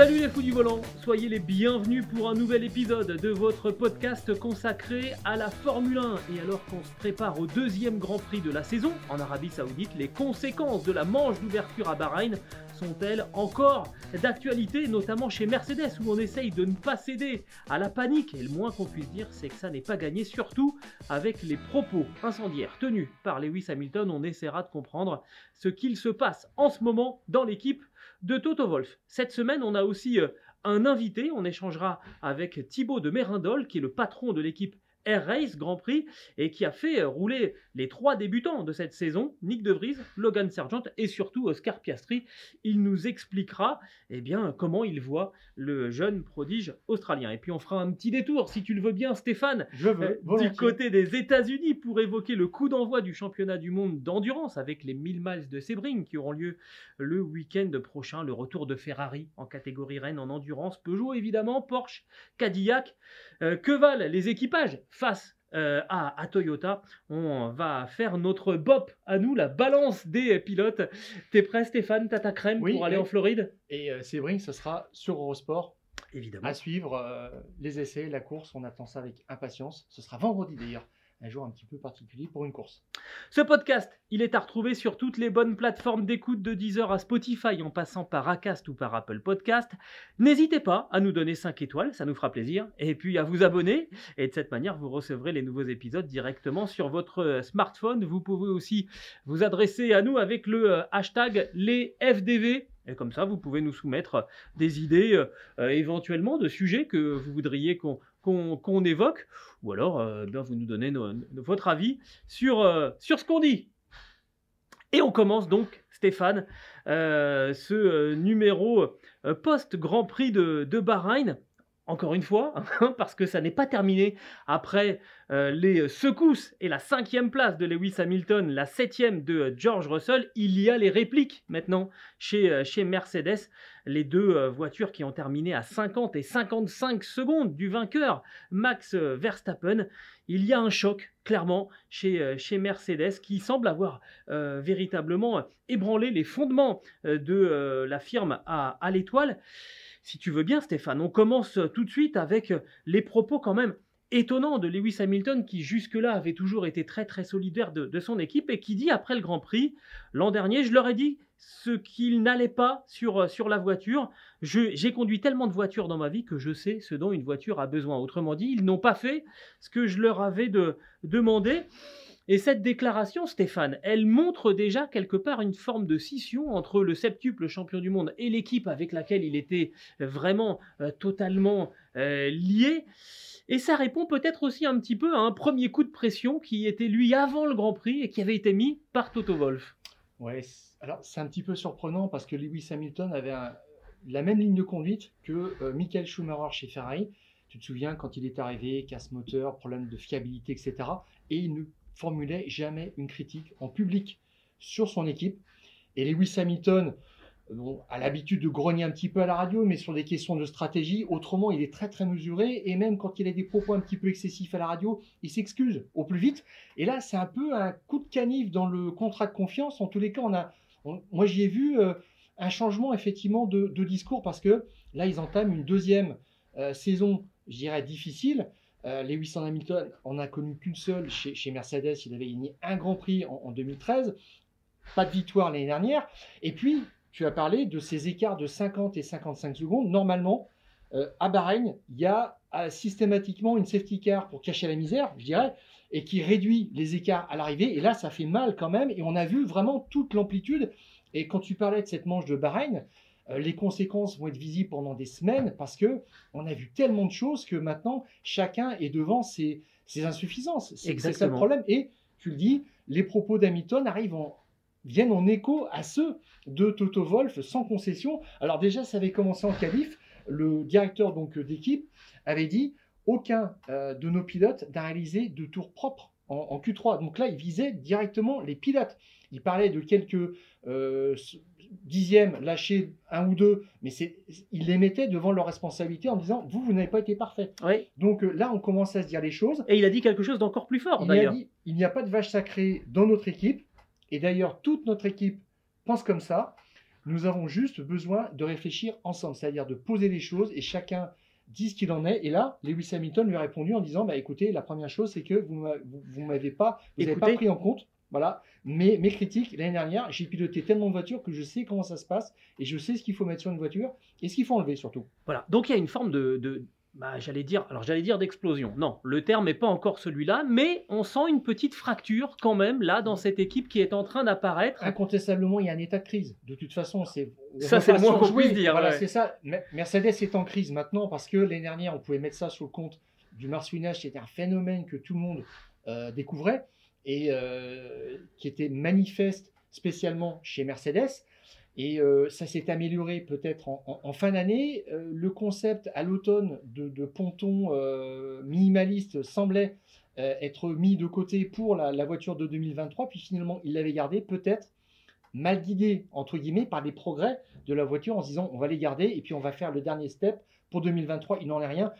Salut les fous du volant, soyez les bienvenus pour un nouvel épisode de votre podcast consacré à la Formule 1. Et alors qu'on se prépare au deuxième Grand Prix de la saison en Arabie Saoudite, les conséquences de la manche d'ouverture à Bahreïn sont-elles encore d'actualité, notamment chez Mercedes où on essaye de ne pas céder à la panique. Et le moins qu'on puisse dire, c'est que ça n'est pas gagné, surtout avec les propos incendiaires tenus par Lewis Hamilton. On essaiera de comprendre ce qu'il se passe en ce moment dans l'équipe de Toto Wolf. Cette semaine, on a aussi euh, un invité. On échangera avec Thibaut de Mérindol, qui est le patron de l'équipe Air Race Grand Prix et qui a fait euh, rouler les trois débutants de cette saison, Nick De Vries, Logan Sargent et surtout Oscar Piastri. Il nous expliquera eh bien, comment il voit le jeune prodige australien. Et puis on fera un petit détour, si tu le veux bien Stéphane, je veux euh, du côté des États-Unis pour évoquer le coup d'envoi du championnat du monde d'endurance avec les 1000 miles de Sebring qui auront lieu le week-end prochain. Le retour de Ferrari en catégorie Rennes en endurance, Peugeot évidemment, Porsche, Cadillac. Euh, que valent les équipages face euh, à, à Toyota On va faire notre bop à nous, la balance des pilotes. T'es prêt Stéphane? T'as ta crème Oui, pour aller en Floride? Et euh, Sebring, ce sera sur Eurosport Évidemment. à suivre euh, les essais, la course. On attend ça avec impatience. Ce sera vendredi d'ailleurs, un jour un petit peu particulier pour une course. Ce podcast, il est à retrouver sur toutes les bonnes plateformes d'écoute de Deezer à Spotify en passant par Acast ou par Apple Podcast. N'hésitez pas à nous donner 5 étoiles, ça nous fera plaisir. Et puis à vous abonner. Et de cette manière, vous recevrez les nouveaux épisodes directement sur votre euh, smartphone. Vous pouvez aussi vous adresser à nous avec le euh, hashtag les FDV. Et comme ça, vous pouvez nous soumettre des idées euh, éventuellement de sujets que vous voudriez qu'on qu'on évoque. Ou alors, euh, bien, vous nous donnez votre avis sur, euh, sur ce qu'on dit. Et on commence donc, Stéphane, euh, ce numéro post-Grand Prix de, de Bahreïn. Encore une fois, hein, parce que ça n'est pas terminé après les secousses et la cinquième place de Lewis Hamilton, la septième de George Russell, il y a les répliques maintenant chez, chez Mercedes. Les deux euh, voitures qui ont terminé à 50 et 55 secondes du vainqueur, Max euh, Verstappen. Il y a un choc, clairement, chez, euh, chez Mercedes qui semble avoir véritablement ébranlé les fondements de la firme à, l'étoile. Si tu veux bien, Stéphane, on commence tout de suite avec les propos quand même étonnants de Lewis Hamilton qui jusque-là avait toujours été très très solidaire de, de son équipe et qui dit après le Grand Prix, l'an dernier, je leur ai dit ce qu'il n'allait pas sur, euh, sur la voiture. J'ai conduit tellement de voitures dans ma vie que je sais ce dont une voiture a besoin. Autrement dit, ils n'ont pas fait ce que je leur avais de, demandé. Et cette déclaration, Stéphane, elle montre déjà quelque part une forme de scission entre le septuple champion du monde et l'équipe avec laquelle il était vraiment euh, totalement euh, lié. Et ça répond peut-être aussi un petit peu à un premier coup de pression qui était lui avant le Grand Prix et qui avait été mis par Toto Wolff. Ouais, c- alors c'est un petit peu surprenant parce que Lewis Hamilton avait la même ligne de conduite que euh, Michael Schumacher chez Ferrari. Tu te souviens quand il est arrivé, casse moteur, problème de fiabilité, etc. Et il ne formulait jamais une critique en public sur son équipe. Et Lewis Hamilton a l'habitude de grogner un petit peu à la radio, mais sur des questions de stratégie, autrement, il est très très mesuré. Et même quand il a des propos un petit peu excessifs à la radio, il s'excuse au plus vite. Et là, c'est un peu un coup de canif dans le contrat de confiance. En tous les cas, on a, on- moi, j'y ai vu euh, un changement effectivement de, discours parce que là, ils entament une deuxième euh, saison, je dirais, difficile. Euh, Lewis Hamilton en a connu qu'une seule chez, Mercedes. Il avait gagné un Grand Prix en 2013. Pas de victoire l'année dernière. Et puis, tu as parlé de ces écarts de 50 et 55 secondes. Normalement, euh, à Bahreïn, il y a euh, systématiquement une safety car pour cacher la misère, je dirais, et qui réduit les écarts à l'arrivée. Et là, ça fait mal quand même. Et on a vu vraiment toute l'amplitude. Et quand tu parlais de cette manche de Bahreïn, euh, les conséquences vont être visibles pendant des semaines parce que on a vu tellement de choses que maintenant chacun est devant ses, ses insuffisances. C'est ça le problème. Et tu le dis, les propos d'Hamilton arrivent en, viennent en écho à ceux de Toto Wolff sans concession. Alors déjà, ça avait commencé en qualif. Le directeur donc d'équipe avait dit aucun euh, de nos pilotes n'a réalisé de tour propre en, en Q3. Donc là, il visait directement les pilotes. Il parlait de quelques euh, dixièmes lâchés, un ou deux, mais il les mettait devant leur responsabilité en disant vous, vous n'avez pas été parfait. Oui. Donc euh, là, on commence à se dire les choses. Et il a dit quelque chose d'encore plus fort Il a d'ailleurs. dit il n'y a pas de vache sacrée dans notre équipe. Et d'ailleurs, toute notre équipe pense comme ça. Nous avons juste besoin de réfléchir ensemble, c'est-à-dire de poser les choses et chacun dit ce qu'il en est. Et là, Lewis Hamilton lui a répondu en disant bah, écoutez, la première chose, c'est que vous vous m'avez pas, vous n'avez pas pris en compte. Voilà, mes, mes critiques l'année dernière, j'ai piloté tellement de voitures que je sais comment ça se passe et je sais ce qu'il faut mettre sur une voiture et ce qu'il faut enlever surtout. Voilà. Donc il y a une forme de, de- bah, j'allais dire, alors j'allais dire d'explosion. Non, le terme n'est pas encore celui-là, mais on sent une petite fracture quand même là dans cette équipe qui est en train d'apparaître. Incontestablement, il y a un état de crise. De toute façon, c'est Ça, c'est le moins qu'on puisse dire, Voilà, ouais. c'est ça. Me- Mercedes est en crise maintenant parce que l'année dernière, on pouvait mettre ça sur le compte du marsouinage. C'était un phénomène que tout le monde euh, découvrait et euh, qui était manifeste spécialement chez Mercedes. Et euh, ça s'est amélioré peut-être en, fin d'année. Euh, le concept à l'automne de, ponton euh, minimaliste semblait être mis de côté pour la, voiture de 2023. Puis finalement, il l'avait gardé peut-être mal guidé, entre guillemets, par des progrès de la voiture en se disant on va les garder et puis on va faire le dernier step. Pour 2023, il n'en est rien.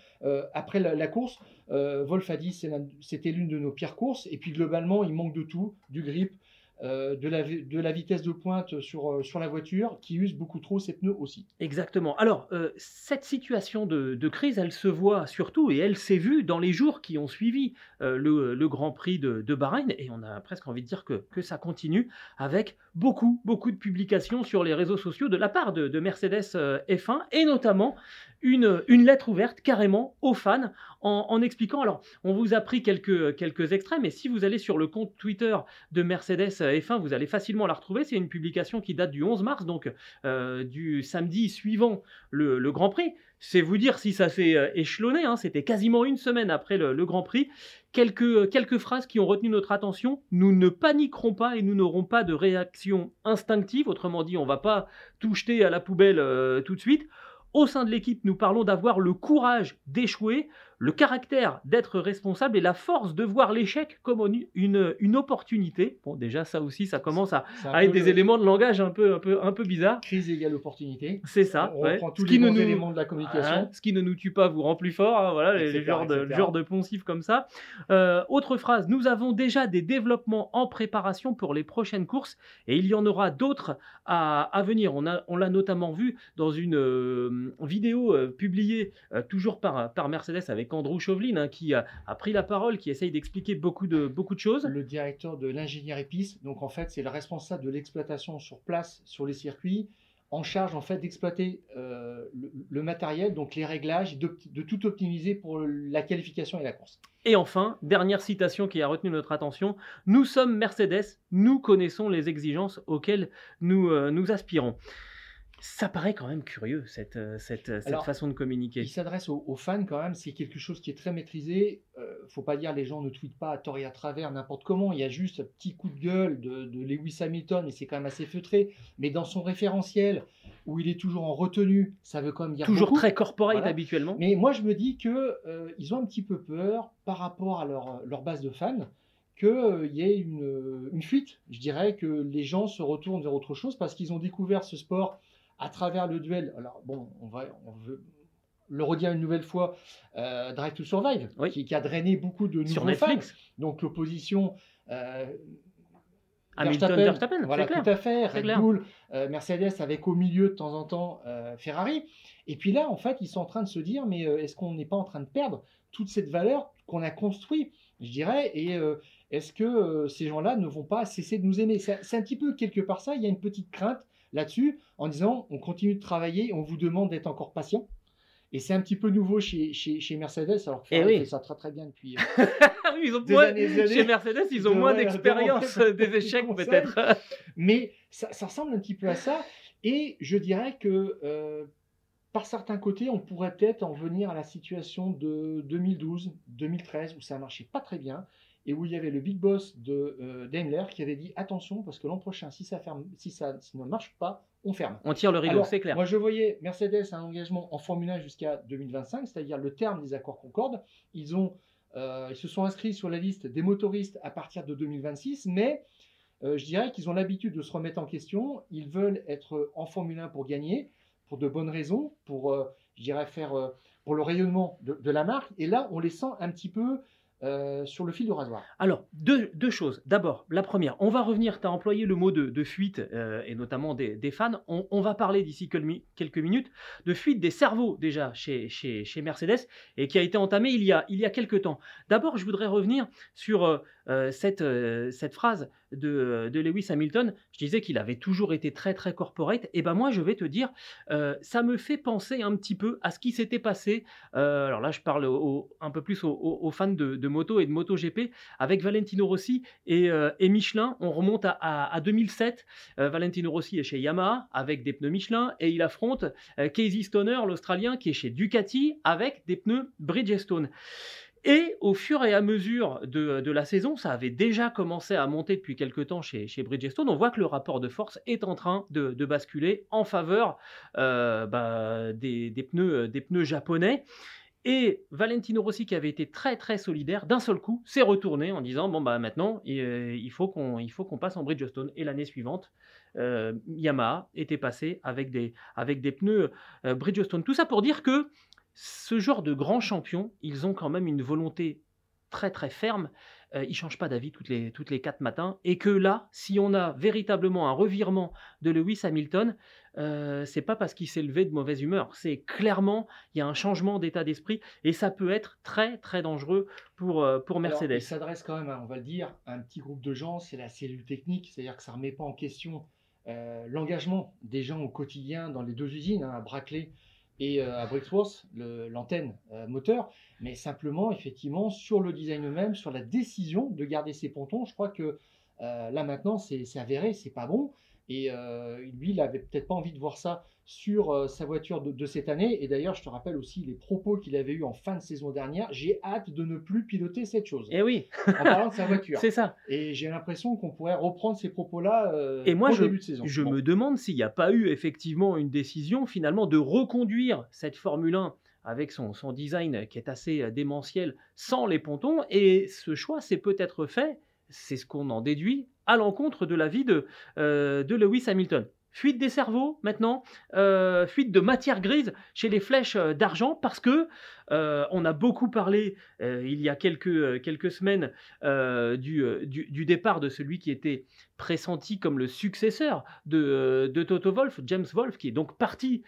Après la, course, euh, Wolf a dit c'était l'une de nos pires courses. Et puis globalement, il manque de tout, du grip, euh, de, la, de la vitesse de pointe sur, euh, sur la voiture, qui use beaucoup trop ses pneus aussi. Exactement. Alors, euh, cette situation de, de crise, elle se voit surtout et elle s'est vue dans les jours qui ont suivi le, le Grand Prix de, de Bahreïn. Et on a presque envie de dire que, que ça continue avec beaucoup, beaucoup de publications sur les réseaux sociaux de la part de, de Mercedes euh, F1 et notamment une, lettre ouverte carrément aux fans en, expliquant. Alors, on vous a pris quelques, quelques extraits, mais si vous allez sur le compte Twitter de Mercedes F1, vous allez facilement la retrouver. C'est une publication qui date du 11 mars, donc euh, du samedi suivant le, Grand Prix. C'est vous dire si ça s'est euh, échelonné, hein, c'était quasiment une semaine après le Grand Prix. Quelques, quelques phrases qui ont retenu notre attention. Nous ne paniquerons pas et nous n'aurons pas de réaction instinctive. Autrement dit, on va pas tout jeter à la poubelle euh, tout de suite. Au sein de l'équipe, nous parlons d'avoir le courage d'échouer, le caractère d'être responsable et la force de voir l'échec comme une, une, une opportunité. Bon, déjà, ça aussi, ça commence à, à être des le- éléments de langage un peu, un peu, un peu bizarres. Crise égale opportunité. C'est ça. on ouais. reprend tous Ce qui les ne bons nous- éléments de la communication. Hein, ce qui ne nous tue pas vous rend plus fort, hein, voilà, les, genres de, etc. genres de poncifs comme ça. Euh, autre phrase, nous avons déjà des développements en préparation pour les prochaines courses et il y en aura d'autres à, à venir. On a- on l'a notamment vu dans une euh, vidéo euh, publiée toujours par, par Mercedes avec Andrew Chauvelin hein, qui a, a pris la parole, qui essaye d'expliquer beaucoup de, beaucoup de choses. le directeur de l'ingénierie piste. Donc en fait, c'est le responsable de l'exploitation sur place sur les circuits, en charge en fait d'exploiter euh, le, le matériel, donc les réglages, de, de tout optimiser pour la qualification et la course. Et enfin, dernière citation qui a retenu notre attention, nous sommes Mercedes, nous connaissons les exigences auxquelles nous, euh, nous aspirons. Ça paraît quand même curieux, cette, euh, cette, cette Alors, façon de communiquer. Il s'adresse aux, aux fans quand même, c'est quelque chose qui est très maîtrisé. Euh, faut pas dire les gens ne tweetent pas à tort et à travers n'importe comment. Il y a juste un petit coup de gueule de, de Lewis Hamilton et c'est quand même assez feutré. Mais dans son référentiel où il est toujours en retenue, ça veut quand même dire Toujours beaucoup. très corporate Voilà. habituellement. Mais moi, je me dis que euh, ils ont un petit peu peur par rapport à leur, leur base de fans qu'il y ait une, euh, une fuite. Je dirais que les gens se retournent vers autre chose parce qu'ils ont découvert ce sport à travers le duel. Alors, bon, on va, on veut le redire une nouvelle fois, euh, Drive to Survive, Oui. qui, qui a drainé beaucoup de Sur nouveaux fans. Netflix, Donc, l'opposition. euh, Hamilton, Verstappen, voilà, clair. tout à fait. Red clair. Bull, euh, Mercedes avec au milieu de temps en temps euh, Ferrari. Et puis là, en fait, ils sont en train de se dire, mais euh, est-ce qu'on n'est pas en train de perdre toute cette valeur qu'on a construite, je dirais, et est-ce que ces gens-là ne vont pas cesser de nous aimer? C'est c'est un petit peu quelque part ça, il y a une petite crainte là-dessus, en disant, on continue de travailler, on vous demande d'être encore patient. Et c'est un petit peu nouveau chez, chez, chez Mercedes, alors que Eh oui. fait ça très très bien depuis euh, oui, ils ont des moins- années, des années. Chez Mercedes, ils ont de- moins ouais, d'expérience de- des échecs peut-être. Mais ça, ça ressemble un petit peu à ça. Et je dirais que euh, par certains côtés, on pourrait peut-être en venir à la situation de 2012, 2013, où ça marchait pas très bien, et où il y avait le big boss de euh, Daimler qui avait dit attention, parce que l'an prochain, si ça, ferme, si ça ne marche pas, on ferme. On tire le rideau, c'est clair. Moi, je voyais Mercedes un engagement en Formule 1 jusqu'à 2025, c'est-à-dire le terme des accords Concorde. Ils, ont, euh, ils se sont inscrits sur la liste des motoristes à partir de 2026, mais euh, je dirais qu'ils ont l'habitude de se remettre en question. Ils veulent être en Formule 1 pour gagner, pour de bonnes raisons, pour, euh, je dirais, faire pour le rayonnement de, de, la marque. Et là, on les sent un petit peu euh, sur le fil de rasoir Alors, deux, choses. D'abord, la première, on va revenir, tu as employé le mot de, fuite, euh, et notamment des, fans. On, va parler d'ici quelques minutes de fuite des cerveaux déjà chez, Mercedes, et qui a été entamée il y a, il y a quelques temps. D'abord, je voudrais revenir sur euh, cette, cette phrase de, Lewis Hamilton. Je disais qu'il avait toujours été très, très corporate. Et ben moi, je vais te dire, ça me fait penser un petit peu à ce qui s'était passé. alors là, je parle un peu plus aux, fans de moto et de MotoGP avec Valentino Rossi et, euh, Michelin. On remonte à, 2007. Euh, Valentino Rossi est chez Yamaha avec des pneus Michelin et il affronte euh, Casey Stoner, l'Australien, qui est chez Ducati avec des pneus Bridgestone. Et au fur et à mesure de, la saison, ça avait déjà commencé à monter depuis quelques temps chez, Bridgestone. On voit que le rapport de force est en train de, basculer en faveur bah, des, pneus, des pneus japonais. Et Valentino Rossi, qui avait été très très solidaire, d'un seul coup, s'est retourné en disant bon bah maintenant euh, il faut qu'on il faut qu'on passe en Bridgestone. Et l'année suivante, euh, Yamaha était passé avec des avec des pneus euh, Bridgestone. Tout ça pour dire que ce genre de grands champions, ils ont quand même une volonté très très ferme. Ils ne changent pas d'avis toutes les, toutes les quatre matins. Et que là, si on a véritablement un revirement de Lewis Hamilton, euh, c'est pas parce qu'il s'est levé de mauvaise humeur. C'est clairement, il y a un changement d'état d'esprit et ça peut être très très dangereux pour, euh, pour Mercedes. il s'adresse quand même, on va le dire, à un petit groupe de gens, c'est la cellule technique, c'est-à-dire que ça ne remet pas en question euh, l'engagement des gens au quotidien dans les deux usines, hein, à Brackley et à Brixworth, l'antenne moteur, mais simplement, effectivement, sur le design même, sur la décision de garder ces pontons. Je crois que là maintenant, c'est avéré, c'est pas bon. Et euh, lui, il n'avait peut-être pas envie de voir ça sur euh, sa voiture de, cette année. Et d'ailleurs, je te rappelle aussi les propos qu'il avait eus en fin de saison dernière. J'ai hâte de ne plus piloter cette chose. Et eh oui. en parlant de sa voiture. C'est ça. Et j'ai l'impression qu'on pourrait reprendre ces propos-là euh, et moi, au je, début de saison. Je me demande s'il n'y a pas eu effectivement une décision finalement de reconduire cette Formule 1 avec son, son design qui est assez démentiel sans les pontons. Et ce choix s'est peut-être fait, c'est ce qu'on en déduit, à l'encontre de la vie de, euh, de Lewis Hamilton. Fuite des cerveaux maintenant, euh, fuite de matière grise chez les flèches euh, d'argent parce que on a beaucoup parlé il y a quelques, semaines du, départ de celui qui était pressenti comme le successeur de, de Toto Wolff, James Wolff, qui est donc parti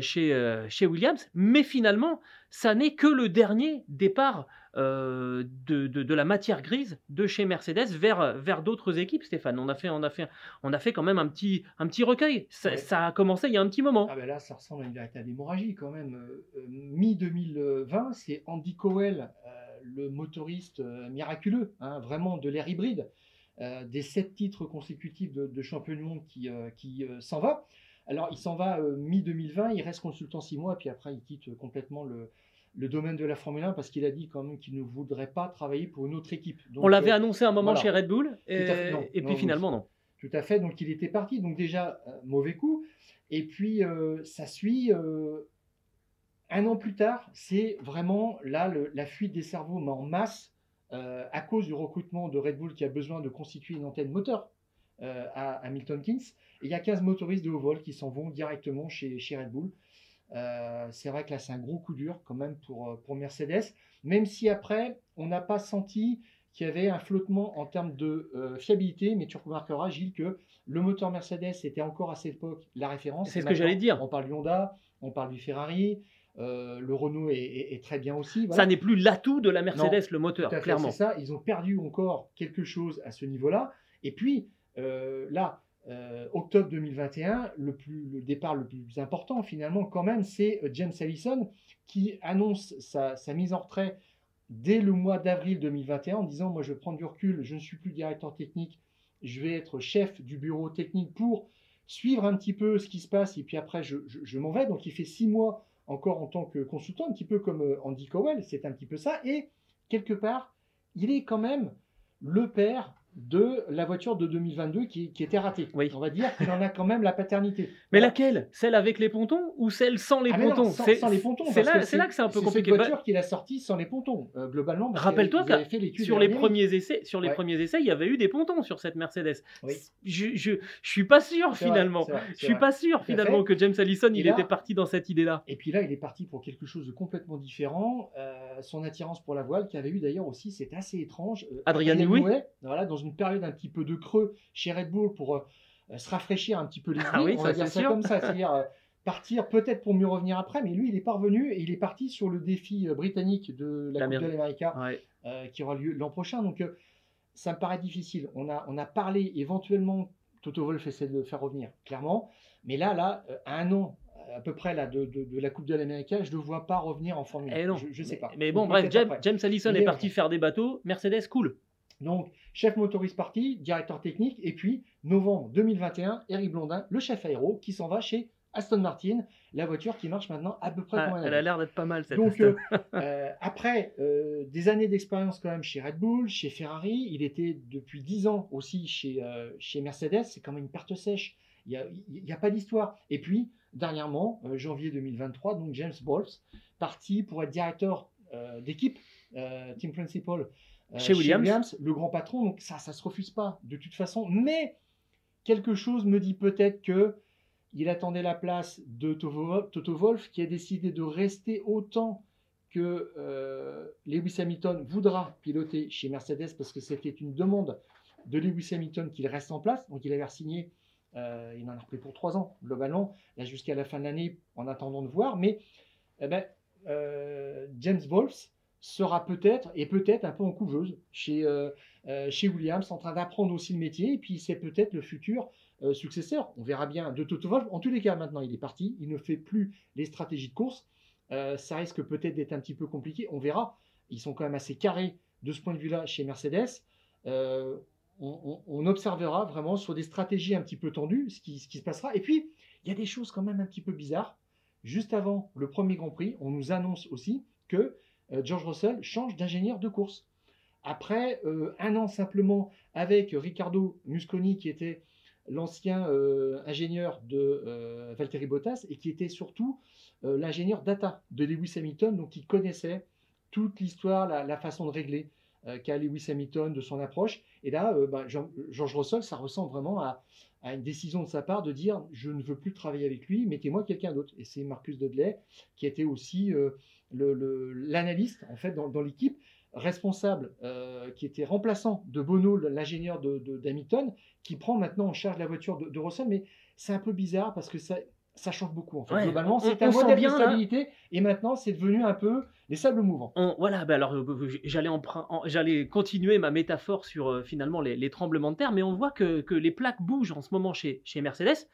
chez, chez Williams, mais finalement, ça n'est que le dernier départ euh, de, de, la matière grise de chez Mercedes vers, vers d'autres équipes, Stéphane. On a, fait, on, a fait, on a fait quand même un petit, un petit recueil. Ça, a commencé il y a un petit moment. Ah ben là, ça ressemble à une véritable hémorragie quand même. Euh, euh, Mi-2020, c'est Andy Cowell, le motoriste miraculeux, hein, vraiment de l'ère hybride, des sept titres consécutifs de, de champion du monde qui, qui s'en va. Alors, il s'en va mi-2020, il reste consultant six mois, puis après, il quitte complètement le, le domaine de la Formule 1 parce qu'il a dit quand même qu'il ne voudrait pas travailler pour une autre équipe. On l'avait euh, annoncé un moment chez Red Bull et, puis finalement non. Tout à fait, donc il était parti. Donc déjà, euh, mauvais coup. Et puis euh, ça suit. un an plus tard, c'est vraiment là la fuite des cerveaux, mais en masse, à cause du recrutement de Red Bull qui a besoin de constituer une antenne moteur à, Hamilton Keynes. Et il y a 15 motoristes de haut vol qui s'en vont directement chez, chez Red Bull. Euh, c'est vrai que là, c'est un gros coup dur quand même pour, euh, pour Mercedes, même si après, on n'a pas senti qu'il y avait un flottement en termes de euh, fiabilité, mais tu remarqueras, Gilles, que le moteur Mercedes était encore à cette époque la référence. C'est ce que j'allais dire. On parle du Honda, on parle du Ferrari, le Renault est, très bien aussi. Ça n'est plus l'atout de la Mercedes, le moteur, clairement. C'est ça, ils ont perdu encore quelque chose à ce niveau-là. Et puis, là, euh, octobre 2021, le, plus, le départ le plus important finalement quand même, c'est euh, James Allison qui annonce sa, mise en retrait dès le mois d'avril 2021 en disant moi je prends du recul, je ne suis plus directeur technique, je vais être chef du bureau technique pour suivre un petit peu ce qui se passe et puis après je, je- je m'en vais. Donc il fait six mois encore en tant que consultant, un petit peu comme euh, Andy Cowell, c'est un petit peu ça. Et quelque part, il est quand même le père de la voiture de 2022 qui, qui était ratée. Oui. On va dire qu'il en a quand même la paternité. Mais Voilà. laquelle? Celle avec les pontons ou celle sans les Ah, pontons? sans, C'est-. C'est là, c'est là que c'est un peu c'est compliqué. cette Bah, voiture qu'il a sortie sans les pontons, euh, globalement. Rappelle-toi fait l'étude sur les premiers essais, sur les Ouais. premiers essais, il y avait eu des pontons sur cette Mercedes. Oui. Je, je, je suis pas sûr C'est vrai, finalement. c'est vrai, Je c'est suis vrai. pas sûr finalement fait. que James Allison Et il là- était parti dans cette idée-là. Et puis là, il est parti pour quelque chose de complètement différent. Euh, son attirance pour la voile, qui avait eu d'ailleurs aussi, c'est assez étrange. euh, Adrien Newey. Newey, voilà, dans une période un petit peu de creux chez Red Bull pour euh, se rafraîchir un petit peu les idées. Ah oui, on va dire ça sûr. comme ça, c'est-à-dire euh, partir peut-être pour mieux revenir après, mais lui, il est parvenu et il est parti sur le défi euh, britannique de la Coupe de l'Amérique Ouais. euh, qui aura lieu l'an prochain. Donc, euh, ça me paraît difficile. On a, on a parlé éventuellement, Toto Wolff essaie de le faire revenir, clairement. Mais là, là, euh, à un an, à peu près là, de, de- de la Coupe de l'Amérique, je ne le vois pas revenir en Formule 1. Eh. Je ne sais pas. Mais bon, bref, James, Allison est est parti faire des bateaux. Mercedes, cool. Donc, chef motoriste parti, directeur technique, et puis novembre 2021, Eric Blondin, le chef aéro, qui s'en va chez Aston Martin, la voiture qui marche maintenant à peu près Ah, comme un elle a l'air d'être pas mal cette Donc, euh, euh, après euh, des années d'expérience quand même chez Red Bull, chez Ferrari, il était depuis 10 ans aussi chez, chez Mercedes, c'est quand même une perte sèche, il n'y a, y a pas d'histoire. Et puis, dernièrement, janvier 2023, donc James Bowles, parti pour être directeur d'équipe, team principal, euh, Chez Williams. le grand patron, donc ça, ça se refuse pas de toute façon, mais quelque chose me dit peut-être que il attendait la place de Toto Wolff qui a décidé de rester autant que euh, Lewis Hamilton voudra piloter chez Mercedes parce que c'était une demande de Lewis Hamilton qu'il reste en place. Donc il avait signé, euh, il en a repris pour trois ans globalement, là jusqu'à la fin de l'année en attendant de voir. Mais eh ben, euh, James Wolff sera peut-être, et peut-être un peu en couveuse chez, euh, euh, chez Williams, en train d'apprendre aussi le métier, et puis c'est peut-être le futur euh, successeur. On verra bien de Toto Wolff. En tous les cas, maintenant, il est parti. Il ne fait plus les stratégies de course. Ça risque peut-être d'être un petit peu compliqué. On verra. Ils sont quand même assez carrés de ce point de vue-là chez Mercedes. On, on- observera vraiment sur des stratégies un petit peu tendues ce qui, ce qui se passera. Et puis, il y a des choses quand même un petit peu bizarres. Juste avant le premier Grand Prix, on nous annonce aussi que George Russell change d'ingénieur de course. Après euh, un an simplement avec Riccardo Musconi, qui était l'ancien euh, ingénieur de euh, Valtteri Bottas et qui était surtout euh, l'ingénieur data de Lewis Hamilton, donc qui connaissait toute l'histoire, la, façon de régler euh, qu'a Lewis Hamilton, de son approche. Et là, euh, bah, George Russell, ça ressemble vraiment à, une décision de sa part de dire je ne veux plus travailler avec lui, mettez-moi quelqu'un d'autre. Et c'est Marcus Dudley qui était aussi euh, le- le- l'analyste en fait dans, dans l'équipe responsable, euh, qui était remplaçant de Bono, l'ingénieur de, de- d'Hamilton, qui prend maintenant en charge la voiture de, de Russell. Mais c'est un peu bizarre parce que ça, ça change beaucoup. En fait. Ouais, Globalement, c'est un modèle bien, de là. stabilité et maintenant c'est devenu un peu les sables mouvants. On- voilà, bah alors euh, j'allais emprunt- en- j'allais continuer ma métaphore sur euh, finalement les, les tremblements de terre, mais on voit que, que les plaques bougent en ce moment chez, chez Mercedes.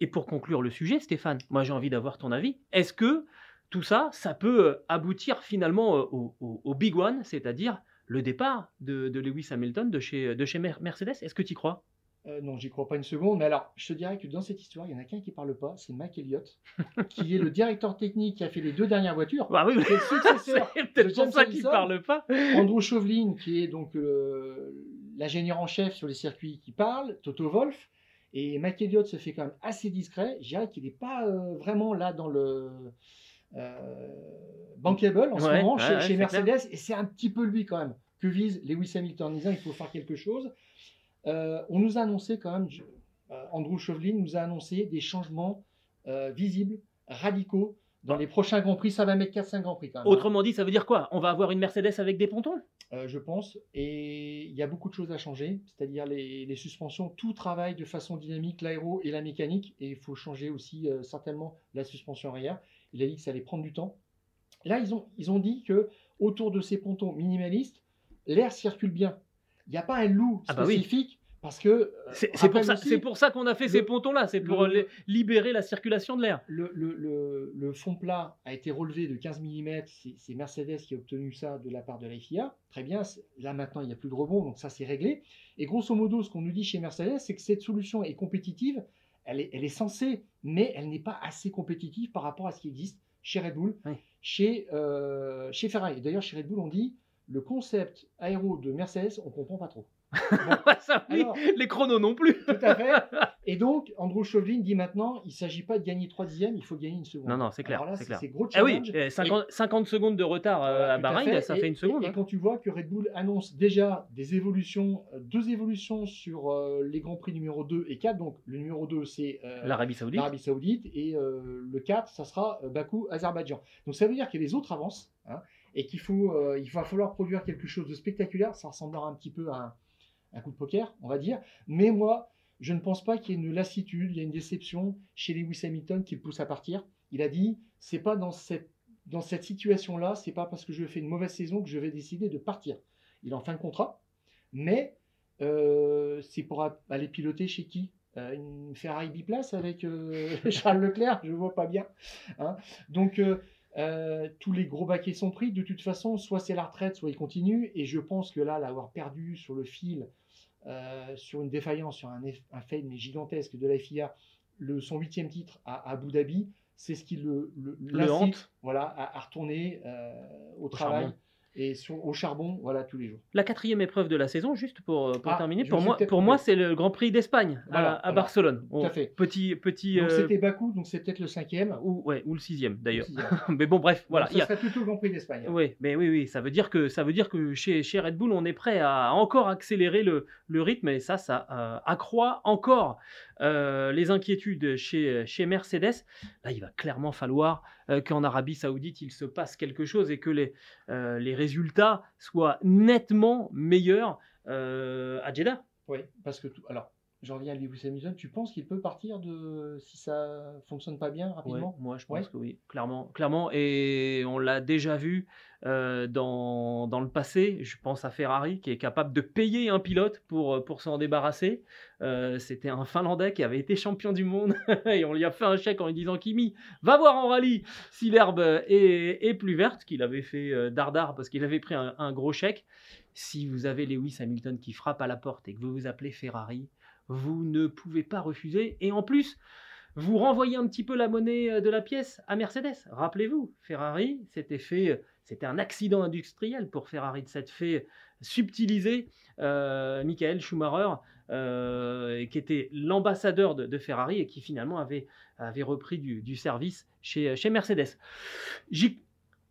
Et pour conclure le sujet, Stéphane, moi j'ai envie d'avoir ton avis. Est-ce que tout ça, ça peut euh, aboutir finalement euh, au, au- au Big One, c'est-à-dire le départ de, de Lewis Hamilton de chez, de chez Mer- Mercedes Est-ce que tu y crois? Euh, non, j'y crois pas une seconde. Mais alors, je te dirais que dans cette histoire, il y en a qu'un qui parle pas, c'est Mike Elliott, qui est le directeur technique qui a fait les deux dernières voitures. Bah oui, le successeur c'est peut-être pour ça qu'il parle pas. Andrew Chauvelin, qui est donc euh, l'ingénieur en chef sur les circuits, qui parle, Toto Wolff, et Mike Elliott se fait quand même assez discret. Je dirais qu'il n'est pas euh, vraiment là dans le bankable en ce Ouais, moment ouais, chez, ouais, chez c'est Mercedes, et c'est un petit peu lui quand même que vise Lewis Hamilton? Disant il faut faire quelque chose. Euh, on nous a annoncé quand même, euh, Andrew Chauvelin nous a annoncé des changements euh, visibles, radicaux. Dans les prochains Grands Prix, ça va mettre 4-5 Grands Prix quand même. hein. Autrement dit, ça veut dire quoi? On va avoir une Mercedes avec des pontons? Euh, je pense. Et il y a beaucoup de choses à changer, c'est-à-dire les, les suspensions. Tout travaille de façon dynamique, l'aéro et la mécanique. Et il faut changer aussi euh, certainement la suspension arrière. Il a dit que ça allait prendre du temps. Là, ils ont, ils ont dit que autour de ces pontons minimalistes, l'air circule bien. Il n'y a pas un loup Ah bah oui. spécifique parce que. euh, C'est pour ça, pour qu'on a fait ces pontons-là, c'est pour le- libérer la circulation de l'air. Le, le- fond plat a été relevé de 15 mm. C'est Mercedes qui a obtenu ça de la part de la FIA. Très bien. Là maintenant, il n'y a plus de rebond, donc ça c'est réglé. Et grosso modo, ce qu'on nous dit chez Mercedes, c'est que cette solution est compétitive. Elle est, elle est censée, mais elle n'est pas assez compétitive par rapport à ce qui existe chez Red Bull, Oui. chez, euh, chez Ferrari. D'ailleurs, chez Red Bull, on dit le concept aéro de Mercedes, on comprend pas trop. Ça, oui, Alors- les chronos non plus. Tout à fait. Et donc, Andrew Chauvelin dit maintenant, il ne s'agit pas de gagner 3 dixièmes, il faut gagner une seconde. Non, non, c'est clair, Alors là, c'est clair. C'est gros Ah oui, challenge. eh, 50, 50 secondes de retard euh, Voilà, à Bahreïn, ça Et- fait une seconde. Et, hein. quand tu vois que Red Bull annonce déjà des évolutions, euh, deux évolutions sur euh, les Grands Prix numéro 2 et 4, donc le numéro 2 c'est euh, L'Arabie Saoudite. l'Arabie Saoudite et euh, le 4 ça sera Bakou, Azerbaïdjan. Donc ça veut dire que les autres avancent hein, et qu'il faut, il va falloir produire quelque chose de spectaculaire. Ça ressemblera un petit peu à un, un coup de poker, on va dire. Mais moi, je ne pense pas qu'il y ait une lassitude, il y a une déception chez Lewis Hamilton qui le pousse à partir. Il a dit, c'est pas dans cette dans cette situation-là, c'est pas parce que je fais une mauvaise saison que je vais décider de partir. Il est en fin de contrat, mais euh, c'est pour aller piloter chez qui? Euh, Une Ferrari biplace avec euh, Charles Leclerc, je vois pas bien. hein. Donc euh, tous les gros baquets sont pris. De toute façon, soit c'est la retraite, soit il continue. Et je pense que là, l'avoir perdu sur le fil, euh, sur une défaillance, sur un, un fait mais gigantesque de la FIA, le, son huitième titre à, à Abu Dhabi, c'est ce qui le, le, Le l'incite, hante. voilà, à, à retourner euh, au, travail. Et sur, au charbon, voilà, tous les jours. La quatrième épreuve de la saison, juste pour, pour Ah, terminer, pour moi, pour moi c'est le Grand Prix d'Espagne à- Voilà, à, voilà. Barcelone. Tout à fait. Petit, petit, Donc euh, c'était Bakou, donc c'est peut-être le cinquième. ou, ouais, ou le sixième d'ailleurs. Mais bon, bref, voilà. Donc, y ça a- serait plutôt le Grand Prix d'Espagne. hein. Oui, mais oui, oui, ça veut dire que ça veut dire que chez, chez Red Bull, on est prêt à encore accélérer le, le rythme et ça, ça euh, accroît encore euh, les inquiétudes chez, chez Mercedes. Là, il va clairement falloir euh, qu'en Arabie Saoudite, il se passe quelque chose et que les, euh, les résultats soient nettement meilleurs à Jeddah. Oui, parce que tout... alors, j'en reviens à Lewis Hamilton. Tu penses qu'il peut partir de si ça fonctionne pas bien Ouais, rapidement moi, je pense Ouais. que oui, clairement, clairement. Et on l'a déjà vu euh, dans, dans le passé. Je pense à Ferrari qui est capable de payer un pilote pour, euh, pour s'en débarrasser. Euh, C'était un Finlandais qui avait été champion du monde et on lui a fait un chèque en lui disant Kimi, va voir en rallye si l'herbe est, est plus verte, qu'il avait fait dardard parce qu'il avait pris un, un gros chèque. Si vous avez Lewis Hamilton qui frappe à la porte et que vous vous appelez Ferrari, vous ne pouvez pas refuser. Et en plus, vous renvoyez un petit peu la monnaie euh, de la pièce à Mercedes. Rappelez-vous, Ferrari, c'était fait, c'était un accident industriel pour Ferrari de s'être fait subtiliser euh, Michael Schumacher, euh, qui était l'ambassadeur de, Ferrari et qui finalement avait, avait repris du, du service chez, chez Mercedes. J'y-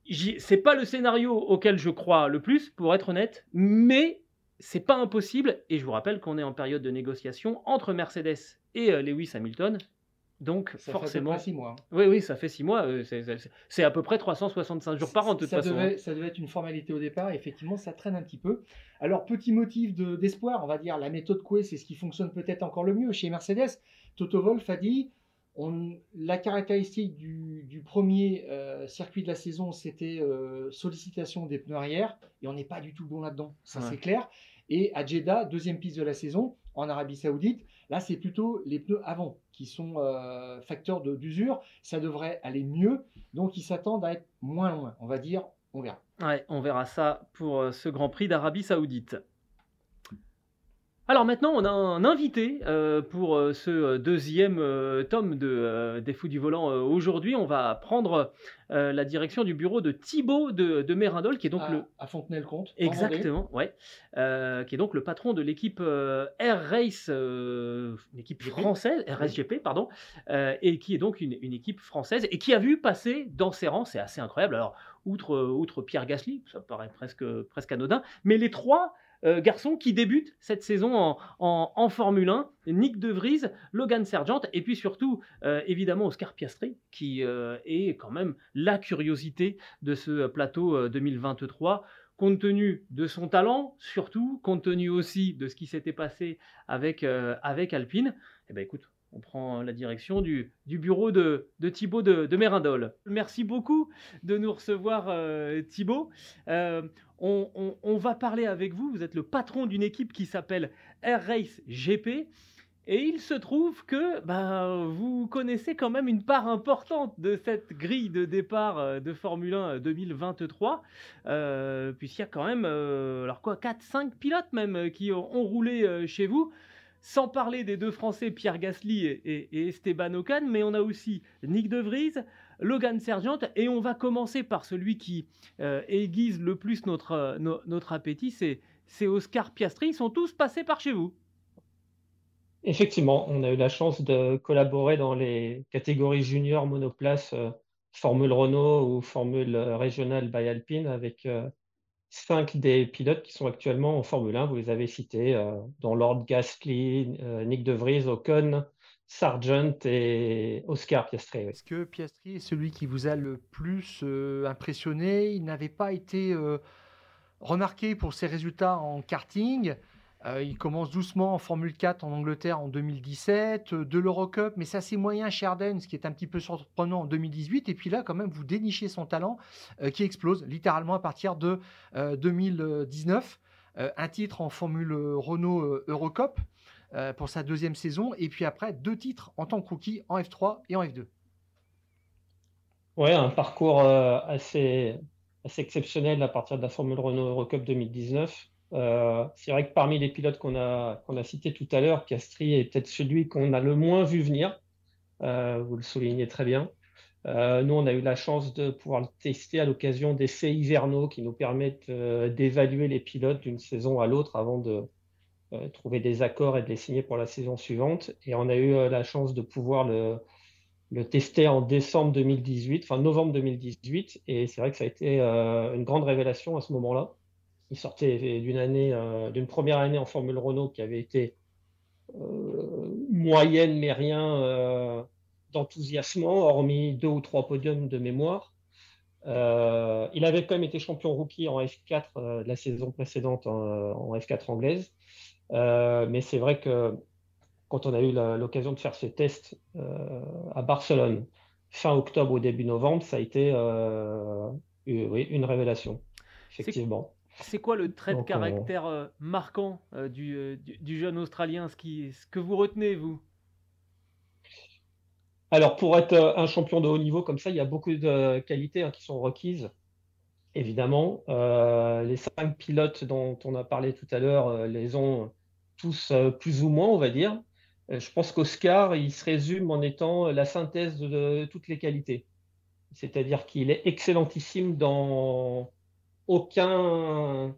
j'y- C'est pas le scénario auquel je crois le plus, pour être honnête, mais c'est pas impossible. Et je vous rappelle qu'on est en période de négociation entre Mercedes et euh, Lewis Hamilton. Donc Ça forcément, fait à peu près six mois. hein. oui, oui, ça fait six mois. euh, c'est- à peu près 365 jours par an de toute ça façon. hein. Devait, ça devait être une formalité au départ. Effectivement, ça traîne un petit peu. Alors, petit motif de- d'espoir, on va dire, la méthode Coué, c'est ce qui fonctionne peut-être encore le mieux chez Mercedes. Toto Wolff a dit on, la caractéristique du, du premier euh, circuit de la saison, c'était euh, sollicitation des pneus arrière, et on n'est pas du tout bon là-dedans. Ça, Ouais. c'est clair. Et à Jeddah, deuxième piste de la saison, en Arabie Saoudite, là, c'est plutôt les pneus avant qui sont euh, facteurs de- d'usure. Ça devrait aller mieux. Donc, ils s'attendent à être moins loin. On va dire, on verra. Ouais, on verra ça pour ce Grand Prix d'Arabie Saoudite. Alors maintenant, on a un invité euh, pour euh, ce euh, deuxième euh, tome de, des Fous du Volant. Aujourd'hui, on va prendre la direction du bureau de Thibaut de, de Mérindol, qui est donc à, le, à Fontenay-le-Comte. Exactement, ouais. Qui est donc le patron de l'équipe Air Race, une équipe GP. française, RSGP, pardon, et qui est donc une, une équipe française et qui a vu passer dans ses rangs, c'est assez incroyable. Alors, outre, outre Pierre Gasly, ça paraît presque, presque anodin, mais les trois euh, garçons qui débutent cette saison en, Formule 1, Nick De Vries, Logan Sergent, et puis surtout, euh, évidemment, Oscar Piastri, qui euh, est quand même la curiosité de ce plateau euh, 2023 compte tenu de son talent, surtout, compte tenu aussi de ce qui s'était passé avec, Alpine, eh ben écoute, on prend la direction du, bureau de, Thibaut de, de Mérindol. Merci beaucoup de nous recevoir, euh, Thibaut. Euh, on, va parler avec vous. Vous êtes le patron d'une équipe qui s'appelle Air Race GP. Et il se trouve que ben, vous connaissez quand même une part importante de cette grille de départ euh, de Formule 1 2023, euh, puisqu'il y a quand même, alors quoi, 4-5 pilotes même qui ont, roulé chez vous. Sans parler des deux Français Pierre Gasly et, Esteban Ocon, mais on a aussi Nick De Vries, Logan Sergent, et on va commencer par celui qui euh, aiguise le plus notre, euh, notre appétit, c'est Oscar Piastri. Ils sont tous passés par chez vous. Effectivement, on a eu la chance de collaborer dans les catégories juniors monoplace euh, Formule Renault ou Formule régionale by Alpine avec cinq des pilotes qui sont actuellement en Formule 1. Vous les avez cités, euh, dans Lord Gasly, euh, Nick De Vries, Ocon, Sargent et Oscar Piastri. Est-ce que Piastri est celui qui vous a le plus euh, impressionné? Il n'avait pas été remarqué pour ses résultats en karting. Euh, il commence doucement en Formule 4 en Angleterre en 2017, euh, de l'Eurocup, mais c'est assez moyen chez Arden, ce qui est un petit peu surprenant en 2018. Et puis là, quand même, vous dénichez son talent euh, qui explose littéralement à partir de 2019. un titre en Formule Renault Eurocup pour sa deuxième saison, et puis après deux titres en tant que rookie en F3 et en F2. Ouais, un parcours assez exceptionnel à partir de la Formule Renault Eurocup 2019. Euh, c'est vrai que parmi les pilotes qu'on a, cités tout à l'heure, Piastri est peut-être celui qu'on a le moins vu venir. Euh, vous le soulignez très bien. Euh, nous, on a eu la chance de pouvoir le tester à l'occasion des faits hivernaux qui nous permettent d'évaluer les pilotes d'une saison à l'autre avant de trouver des accords et de les signer pour la saison suivante. Et on a eu la chance de pouvoir le, le tester en décembre 2018, enfin novembre 2018. Et c'est vrai que ça a été une grande révélation à ce moment-là il sortait d'une année, euh, d'une première année en Formule Renault qui avait été euh, moyenne, mais rien euh, d'enthousiasmant, hormis deux ou trois podiums de mémoire. il avait quand même été champion rookie en F4 la saison précédente en, F4 anglaise. mais c'est vrai que quand on a eu l'occasion de faire ce test à Barcelone fin octobre ou début novembre, ça a été oui, une révélation, effectivement. C'est quoi le trait de caractère euh, marquant euh, euh, du, jeune Australien, ce, qui, ce que vous retenez, vous? Alors, pour être un champion de haut niveau comme ça, il y a beaucoup de qualités hein, qui sont requises. Évidemment, les cinq pilotes dont on a parlé tout à l'heure les ont tous plus ou moins, on va dire. je pense qu'Oscar, il se résume en étant la synthèse de toutes les qualités. C'est-à-dire qu'il est excellentissime dans aucun,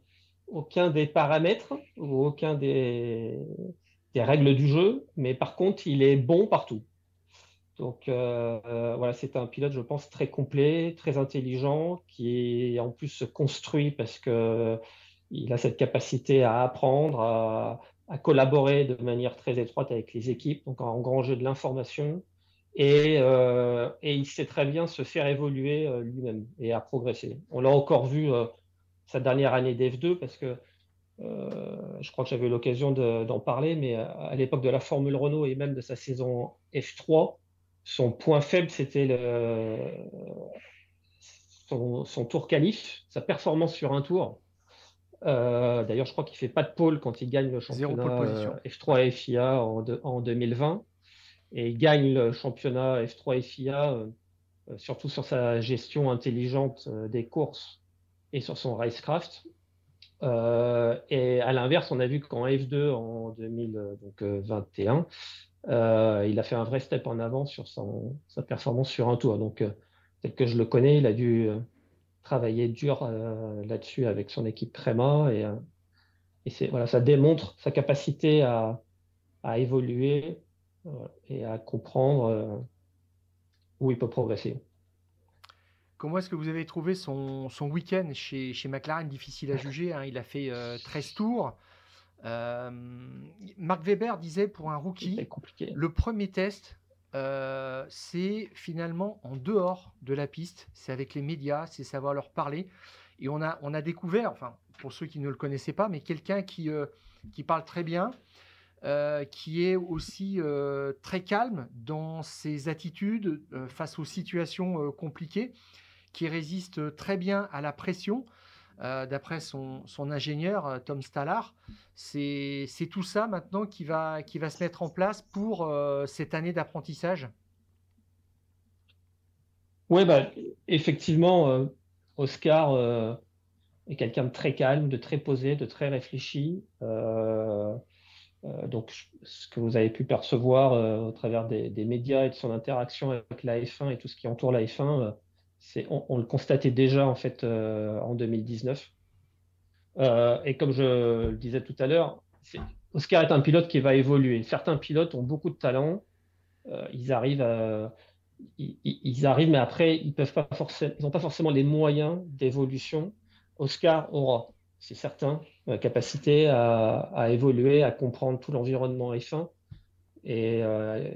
aucun des paramètres ou aucun des, règles du jeu, mais par contre, il est bon partout. Donc euh, euh, voilà, c'est un pilote, je pense, très complet, très intelligent, qui en plus se construit parce que il a cette capacité à apprendre, à, à collaborer de manière très étroite avec les équipes, donc à engranger de l'information. Et, euh, et, il sait très bien se faire évoluer lui-même et à progresser. On l'a encore vu sa dernière année d'F2 parce que euh, je crois que j'avais eu l'occasion d'en parler, mais à, l'époque de la Formule Renault et même de sa saison F3, son point faible, c'était son, son, tour qualif, sa performance sur un tour. Euh, d'ailleurs, je crois qu'il ne fait pas de pole quand il gagne le championnat F3 et FIA en, en, 2020. Et gagne le championnat F3 et FIA, euh, surtout sur sa gestion intelligente des courses et sur son racecraft. Euh, et à l'inverse, on a vu qu'en F2 en 2021, euh, il a fait un vrai step en avant sur son, sa performance sur un tour. Donc, euh, tel que je le connais, il a dû travailler dur là-dessus avec son équipe Crema et, et voilà, ça démontre sa capacité à, à évoluer et à comprendre où il peut progresser. Comment est-ce que vous avez trouvé son, son week-end chez, chez, McLaren? Difficile à juger. Hein. Il a fait 13 euh, tours. Euh, Marc Weber disait pour un rookie, le premier test, euh, c'est finalement en dehors de la piste. C'est avec les médias, c'est savoir leur parler. Et on a, on a découvert, enfin, pour ceux qui ne le connaissaient pas, mais quelqu'un qui, qui parle très bien, qui est aussi très calme dans ses attitudes face aux situations compliquées qui résiste très bien à la pression. Euh, d'après son, ingénieur, euh, Tom Stallard. C'est tout ça maintenant qui va, qui va se mettre en place pour euh, cette année d'apprentissage Oui, bah, effectivement, Oscar est quelqu'un de très calme, de très posé, de très réfléchi. Donc, ce que vous avez pu percevoir au travers des, médias et de son interaction avec la F1 et tout ce qui entoure la F1, c'est, on, le constatait déjà en fait en 2019. et comme je le disais tout à l'heure, Oscar est un pilote qui va évoluer. Certains pilotes ont beaucoup de talent, ils arrivent ils, arrivent, mais après, ils n'ont pas, forcément, pas forcément les moyens d'évolution. Oscar aura, c'est certain, la capacité à, évoluer, à comprendre tout l'environnement F1. Et euh,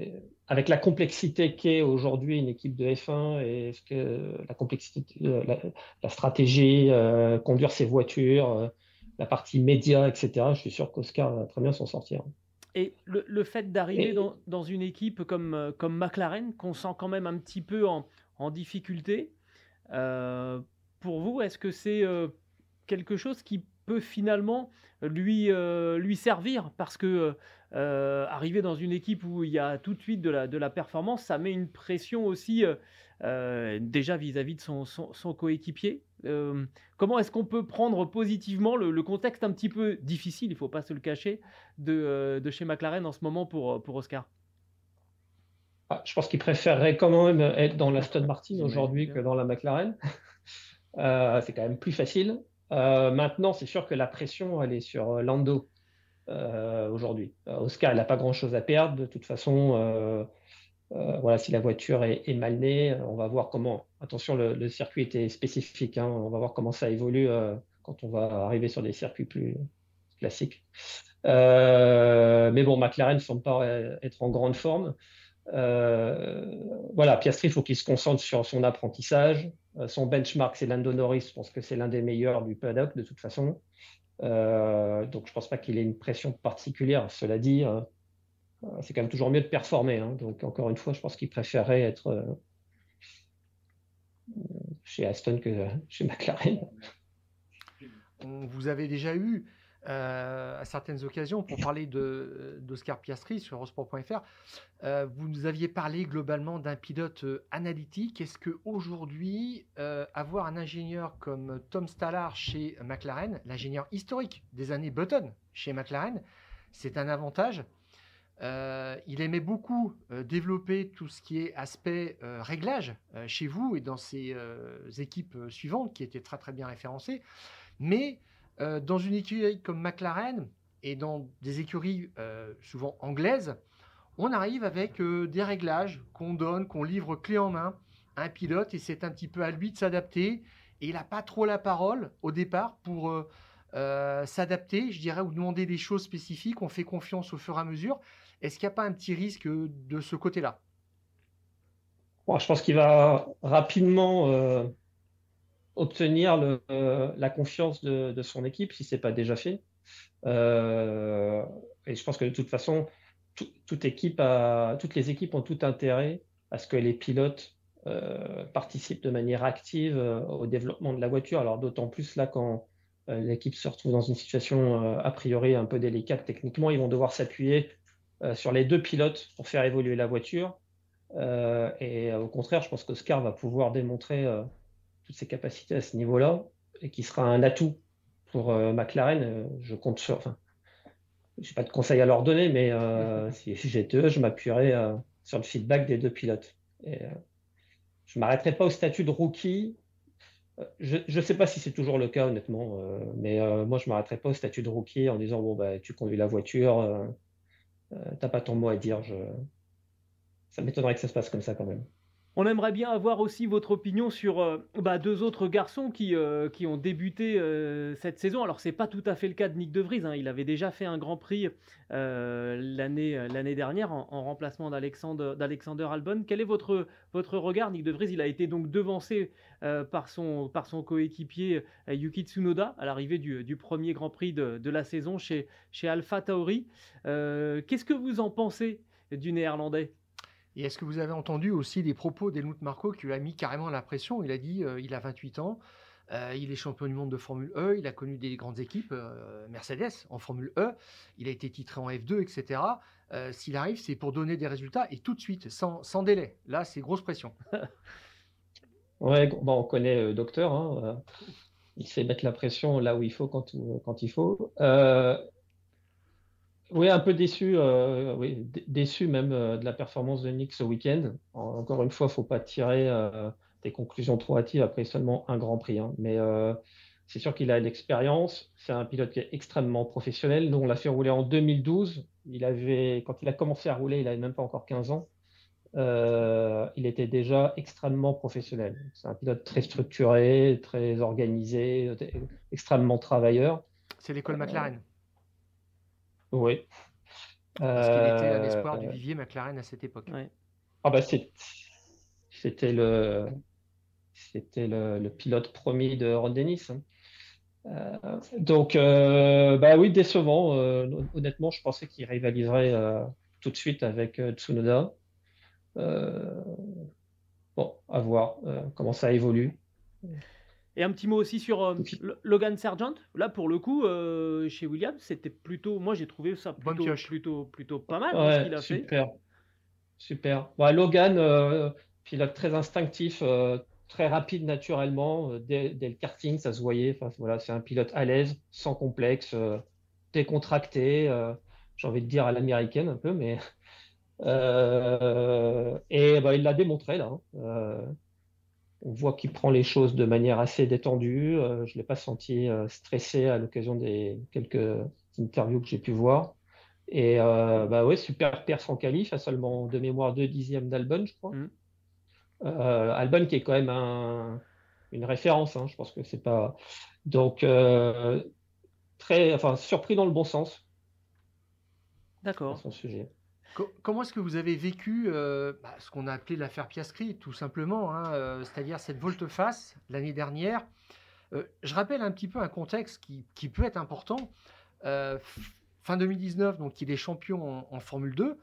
avec la complexité qu'est aujourd'hui une équipe de F1 et ce que, la complexité, la, stratégie, euh, conduire ses voitures, euh, la partie média, etc., je suis sûr qu'Oscar va très bien s'en sortir. Et le, fait d'arriver dans, une équipe comme, euh, comme McLaren, qu'on sent quand même un petit peu en, difficulté, euh, pour vous, est-ce que c'est euh, quelque chose qui peut finalement lui, lui servir Parce que arriver dans une équipe où il y a tout de suite de la, de la performance, ça met une pression aussi déjà vis-à-vis de son, son coéquipier. Euh, comment est-ce qu'on peut prendre positivement le, contexte un petit peu difficile, il ne faut pas se le cacher, de, euh, chez McLaren en ce moment pour, pour Oscar? Ah, Je pense qu'il préférerait quand même être dans la Stone Martin aujourd'hui que dans la McLaren. Euh, c'est quand même plus facile. Maintenant, c'est sûr que la pression, elle est sur Lando aujourd'hui. Oscar, il n'a pas grand-chose à perdre. De toute façon, euh, voilà, si la voiture est, mal née, euh, on va voir comment. Attention, le, circuit était spécifique. Hein, on va voir comment ça évolue euh, quand on va arriver sur des circuits plus classiques. mais bon, McLaren ne semble pas être en grande forme. voilà, Piastri, il faut qu'il se concentre sur son apprentissage. Son benchmark, c'est Lando Norris. Je pense que c'est l'un des meilleurs du paddock de toute façon. donc, je ne pense pas qu'il ait une pression particulière. Cela dit, euh, c'est quand même toujours mieux de performer. Hein. Donc, encore une fois, je pense qu'il préférerait être euh, chez Aston que chez McLaren. vous avez déjà eu euh, à certaines occasions pour parler d'Oscar Piastri sur Eurosport.fr. vous nous aviez parlé globalement d'un pilote analytique. Est-ce qu'aujourd'hui, avoir un ingénieur comme Tom Stallard chez McLaren, l'ingénieur historique des années Button chez McLaren, c'est un avantage? Euh, il aimait beaucoup euh, développer tout ce qui est aspect euh, réglage chez vous et dans ses équipes suivantes qui étaient très très bien référencées. Mais dans une écurie comme McLaren et dans des écuries souvent anglaises, on arrive avec des réglages qu'on donne, qu'on livre clé en main à un pilote et c'est un petit peu à lui de s'adapter. Et il n'a pas trop la parole au départ pour s'adapter, je dirais, ou demander des choses spécifiques. On fait confiance au fur et à mesure. Est-ce qu'il n'y a pas un petit risque de ce côté-là? Je pense qu'il va rapidement euh, obtenir euh, la confiance de, son équipe si ce n'est pas déjà fait. Euh, et je pense que de toute façon, toutes les équipes ont tout intérêt à ce que les pilotes participent de manière active au développement de la voiture. Alors d'autant plus là quand l'équipe se retrouve dans une situation a priori un peu délicate techniquement, ils vont devoir s'appuyer euh, sur les deux pilotes pour faire évoluer la voiture. Euh, et au contraire, je pense qu'Oscar va pouvoir démontrer euh, toutes ses capacités à ce niveau-là et qui sera un atout pour McLaren. je compte sur. Enfin, je n'ai pas de conseils à leur donner, mais si, j'étais eux, je m'appuierais sur le feedback des deux pilotes. Et, je ne m'arrêterai pas au statut de rookie. Je ne sais pas si c'est toujours le cas, honnêtement, mais moi, je ne m'arrêterai pas au statut de rookie en disant bon, bah, tu conduis la voiture, euh, t'as pas ton mot à dire. Je... Ça m'étonnerait que ça se passe comme ça quand même. On aimerait bien avoir aussi votre opinion sur euh, bah, deux autres garçons qui, euh, qui ont débuté cette saison. Alors, c'est pas tout à fait le cas de Nick De Vries. Hein. Il avait déjà fait un Grand Prix l'année l'année dernière en, remplacement d'Alexander Albon. Quel est votre, regard Nick De Vries, il a été donc devancé par son, par son coéquipier Yuki Tsunoda à l'arrivée du, du, premier Grand Prix de, de, la saison chez, chez Alpha Tauri. Qu'est-ce que vous en pensez du néerlandais? Et est-ce que vous avez entendu aussi les propos d'Helmut Marko qui lui a mis carrément la pression? Il a dit euh, il a 28 ans, euh, il est champion du monde de Formule E, il a connu des grandes équipes, euh, Mercedes en Formule E, il a été titré en F2, etc. S'il arrive, c'est pour donner des résultats et tout de suite, sans, délai. Là, c'est grosse pression. ouais, on connaît docteur. Hein, il sait mettre la pression là où il faut, quand il faut. Oui, un peu déçu, euh, oui, déçu même euh, de la performance de Nick ce week-end. Encore une fois, il ne faut pas tirer euh, des conclusions trop hâtives après seulement un Grand Prix. Hein. Mais c'est sûr qu'il a l'expérience. C'est un pilote qui est extrêmement professionnel. Nous, on l'a fait rouler en 2012. Il avait, quand il a commencé à rouler, il n'avait même pas encore 15 ans. il était déjà extrêmement professionnel. C'est un pilote très structuré, très organisé, extrêmement travailleur. C'est l'école McLaren. Oui. Parce qu'il était l'espoir du euh, vivier McLaren à cette époque. Ah bah c'était le c'était le, pilote premier de Ron Dennis. Hein. Euh, donc euh, bah oui décevant. honnêtement, je pensais qu'il rivaliserait tout de suite avec Tsunoda. bon, à voir comment ça évolue. Et un petit mot aussi sur euh, Logan Sargent. Là, pour le coup, euh, chez Williams, c'était plutôt. Moi, j'ai trouvé ça plutôt, plutôt, plutôt, pas mal ce qu'il a super. fait. Super. Logan, euh, pilote très instinctif, très rapide naturellement. Dès, le karting, ça se voyait. Enfin, voilà, c'est un pilote à l'aise, sans complexe, décontracté. j'ai envie de dire à l'américaine un peu, mais. et bah, il l'a démontré là. Hein on voit qu'il prend les choses de manière assez détendue. Euh, je ne l'ai pas senti euh, stressé à l'occasion des quelques interviews que j'ai pu voir. Et euh, bah ouais, super perf en qualif, à seulement de mémoire deux dixièmes d'Albon, je crois. Mm. Albon qui est quand même une référence, hein, je pense que c'est pas. Donc, très, enfin, surpris dans le bon sens. D'accord. Son sujet. Comment est-ce que vous avez vécu euh, bah, ce qu'on a appelé l'affaire Piastri, tout simplement, hein, euh, c'est-à-dire cette volte-face l'année dernière? Euh, Je rappelle un petit peu un contexte qui, peut être important. fin 2019, donc il est champion en, Formule 2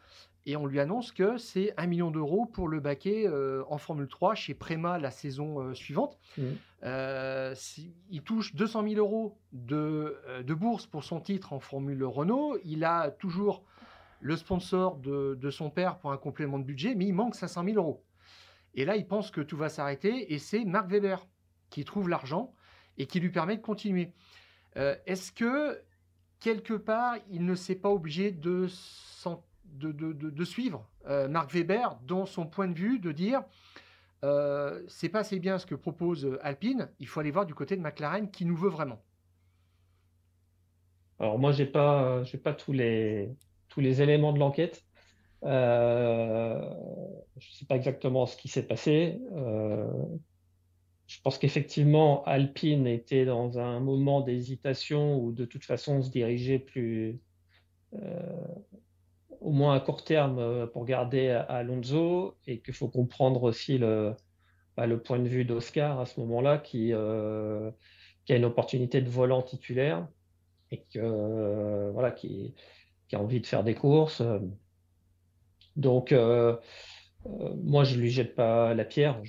et on lui annonce que c'est un million d'euros pour le baquet en Formule 3 chez Prema la saison suivante. Mmh. il touche 200 000 euros de, de, bourse pour son titre en Formule Renault. Il a toujours le sponsor de, son père pour un complément de budget, mais il manque 500 000 euros. Et là, il pense que tout va s'arrêter, et c'est Marc Weber qui trouve l'argent et qui lui permet de continuer. Euh, est-ce que, quelque part, il ne s'est pas obligé de, suivre euh, Marc Weber dans son point de vue, de dire euh, c'est pas assez bien ce que propose Alpine, il faut aller voir du côté de McLaren qui nous veut vraiment? Alors moi, j'ai pas, j'ai pas tous les, tous les éléments de l'enquête. Euh, je ne sais pas exactement ce qui s'est passé. Euh, je pense qu'effectivement, Alpine était dans un moment d'hésitation où de toute façon on se dirigeait plus, euh, au moins à court terme, pour garder Alonso et qu'il faut comprendre aussi le, bah, point de vue d'Oscar à ce moment-là qui, qui a une opportunité de volant titulaire et que, voilà, qui, qui a envie de faire des courses. Euh. Donc, euh, euh, moi, je lui jette pas la pierre.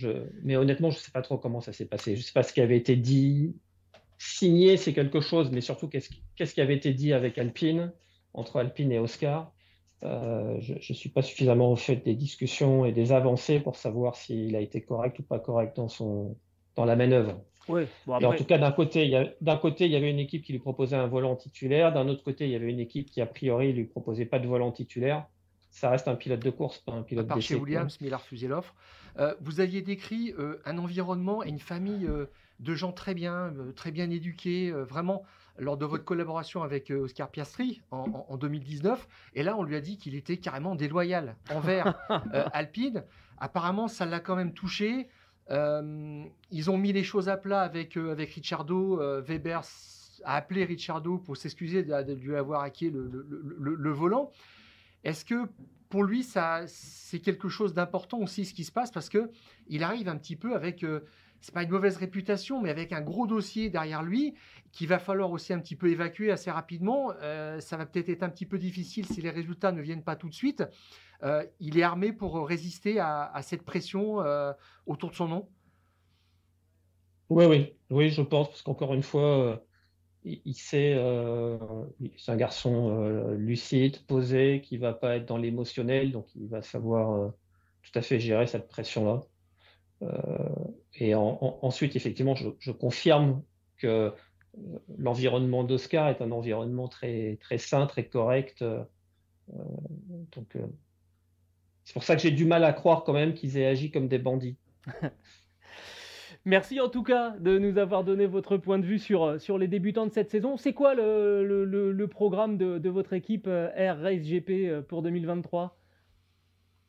Mais honnêtement, je ne sais pas trop comment ça s'est passé. Je ne sais pas ce qui avait été dit. Signé, c'est quelque chose, mais surtout, qu'est-ce qui... qui avait été dit avec Alpine, entre Alpine et Oscar Je ne suis pas suffisamment au fait des discussions et des avancées pour savoir s'il a été correct ou pas correct dans, son... dans la manœuvre. En tout cas, d'un côté, il d'un côté, il y avait une équipe qui lui proposait un volant titulaire. D'un autre côté, il y avait une équipe qui, a priori, lui proposait pas de volant titulaire. Ça reste un pilote de course, pas un pilote de chez Williams, mais il a refusé l'offre. Euh, vous aviez décrit euh, un environnement et une famille euh, de gens très bien, très bien éduqués, vraiment lors de votre collaboration avec Oscar Piastri en, en, 2019. Et là, on lui a dit qu'il était carrément déloyal envers Alpine. Apparemment, ça l'a quand même touché. Euh, ils ont mis les choses à plat avec, euh, avec Ricciardo. Euh, Weber a appelé Ricciardo pour s'excuser de, lui avoir hacké le, volant. Est-ce que pour lui, c'est quelque chose d'important aussi ce qui se passe? Parce que il arrive un petit peu avec, c'est pas une mauvaise réputation, mais avec un gros dossier derrière lui qu'il va falloir aussi un petit peu évacuer assez rapidement. ça va peut-être être un petit peu difficile si les résultats ne viennent pas tout de suite. Euh, il est armé pour résister à, cette pression euh, autour de son nom Oui, oui, oui, je pense, parce qu'encore une fois, euh, il, sait, c'est un garçon lucide, posé, qui va pas être dans l'émotionnel, donc il va savoir tout à fait gérer cette pression-là. Et ensuite, effectivement, je, confirme que l'environnement d'Oscar est un environnement très, très sain, très correct. donc, c'est pour ça que j'ai du mal à croire quand même qu'ils aient agi comme des bandits. Merci en tout cas de nous avoir donné votre point de vue sur, euh, sur les débutants de cette saison. C'est quoi le, le, programme de, de, votre équipe euh, Air Race GP euh, pour 2023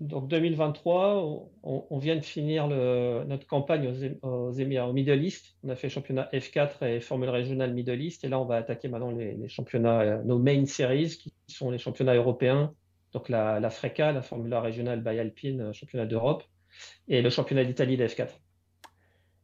donc 2023, on, vient de finir le, notre campagne aux, aux Émirats, au Middle East. On a fait championnat F4 et Formule régionale Middle East. Et là, on va attaquer maintenant les, les championnats, nos main series, qui sont les championnats européens. Donc la, la FRECA, la Formula régionale by Alpine, championnat d'Europe, et le championnat d'Italie de F4.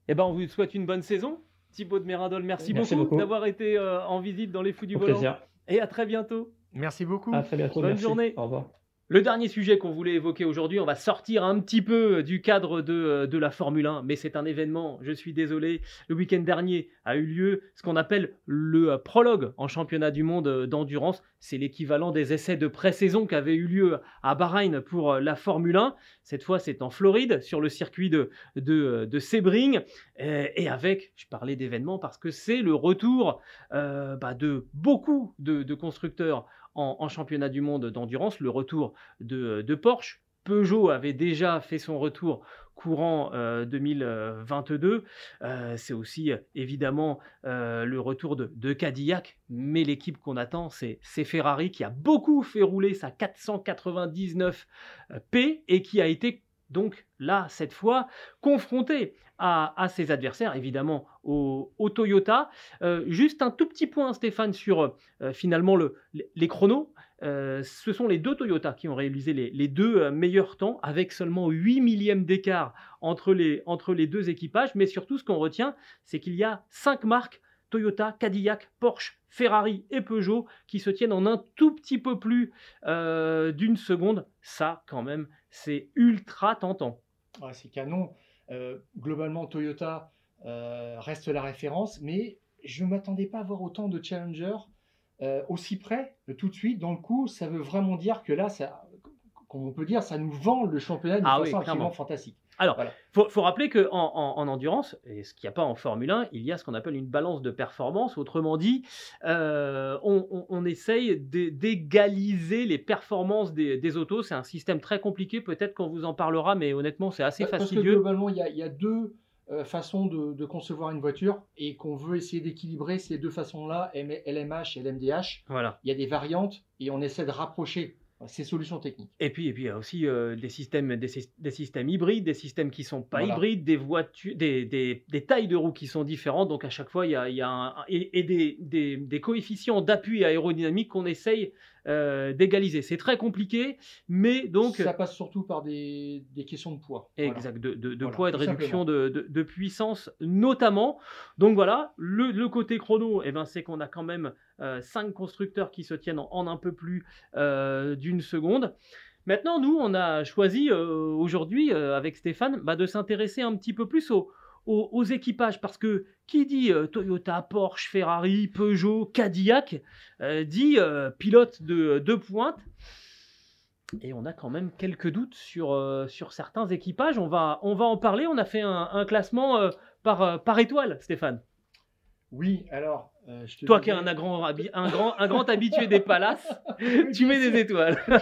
Eh ben, on vous souhaite une bonne saison. Thibaut de Méradol, merci, beaucoup, d'avoir été euh, en visite dans les Fous du Au Volant. Et à très bientôt. Merci beaucoup. À très bientôt. Bonne journée. Au revoir. Le dernier sujet qu'on voulait évoquer aujourd'hui, on va sortir un petit peu du cadre de, de la Formule 1, mais c'est un événement, je suis désolé. Le week-end dernier a eu lieu ce qu'on appelle le prologue en championnat du monde d'endurance. C'est l'équivalent des essais de pré-saison qui avaient eu lieu à Bahreïn pour la Formule 1. Cette fois, c'est en Floride, sur le circuit de, Sebring, et, avec, je parlais d'événements parce que c'est le retour euh, bah, de beaucoup de constructeurs en, championnat du monde d'endurance, le retour de, Porsche. Peugeot avait déjà fait son retour courant 2022. Euh, euh, c'est aussi évidemment euh, le retour de, Cadillac, mais l'équipe qu'on attend, c'est Ferrari qui a beaucoup fait rouler sa 499P et qui a été donc là, cette fois, confronté à, ses adversaires, évidemment au, Toyota. Euh, juste un tout petit point, Stéphane, sur euh, finalement les chronos. Euh, ce sont les deux Toyota qui ont réalisé les, deux meilleurs temps, avec seulement 8 millièmes d'écart entre les, entre les deux équipages. Mais surtout, ce qu'on retient, c'est qu'il y a cinq marques Toyota, Cadillac, Porsche, Ferrari et Peugeot qui se tiennent en un tout petit peu plus d'une seconde. Ça, quand même, c'est ultra tentant. c'est canon. Euh, globalement, Toyota euh, reste la référence, mais je ne m'attendais pas à voir autant de challengers euh, aussi près, tout de suite. Dans le coup, ça veut vraiment dire que là, ça, comme on peut dire, ça nous vend le championnat de ah façon absolument fantastique. Alors, il faut, rappeler qu'en en, endurance, et ce qu'il n'y a pas en Formule 1, il y a ce qu'on appelle une balance de performance. Autrement dit, euh, on, essaye d'égaliser les performances des, autos. C'est un système très compliqué, peut-être qu'on vous en parlera, mais honnêtement, c'est assez fastidieux. Parce que globalement, il y a, deux euh, façons de, concevoir une voiture et qu'on veut essayer d'équilibrer ces deux façons-là, LMH et LMDH. Voilà. Il y a des variantes et on essaie de rapprocher ces solutions techniques. Et puis, et puis il y a aussi euh, des, systèmes, des, systèmes hybrides, des systèmes qui ne sont pas hybrides, des, voitures, des, des, tailles de roues qui sont différentes. Donc à chaque fois, il y a, il y a un, et, des, coefficients d'appui aérodynamique qu'on essaye euh, d'égaliser. C'est très compliqué, mais donc... Ça passe surtout par des, questions de poids. Exact, de, de, poids et de réduction de, puissance notamment. Donc voilà, le, le côté chrono, eh ben, c'est qu'on a quand même euh, cinq constructeurs qui se tiennent en, un peu plus euh, d'une seconde. Maintenant, nous, on a choisi aujourd'hui, avec Stéphane, bah, de s'intéresser un petit peu plus aux, équipages parce que qui dit euh, Toyota, Porsche, Ferrari, Peugeot, Cadillac euh, dit euh, pilote de, de, pointe. Et on a quand même quelques doutes sur, sur certains équipages. On va, on va en parler. On a fait un, classement par, par étoile, Stéphane. Oui, alors. Toi qui es un grand, un, grand, un grand habitué des palaces, tu mets des étoiles.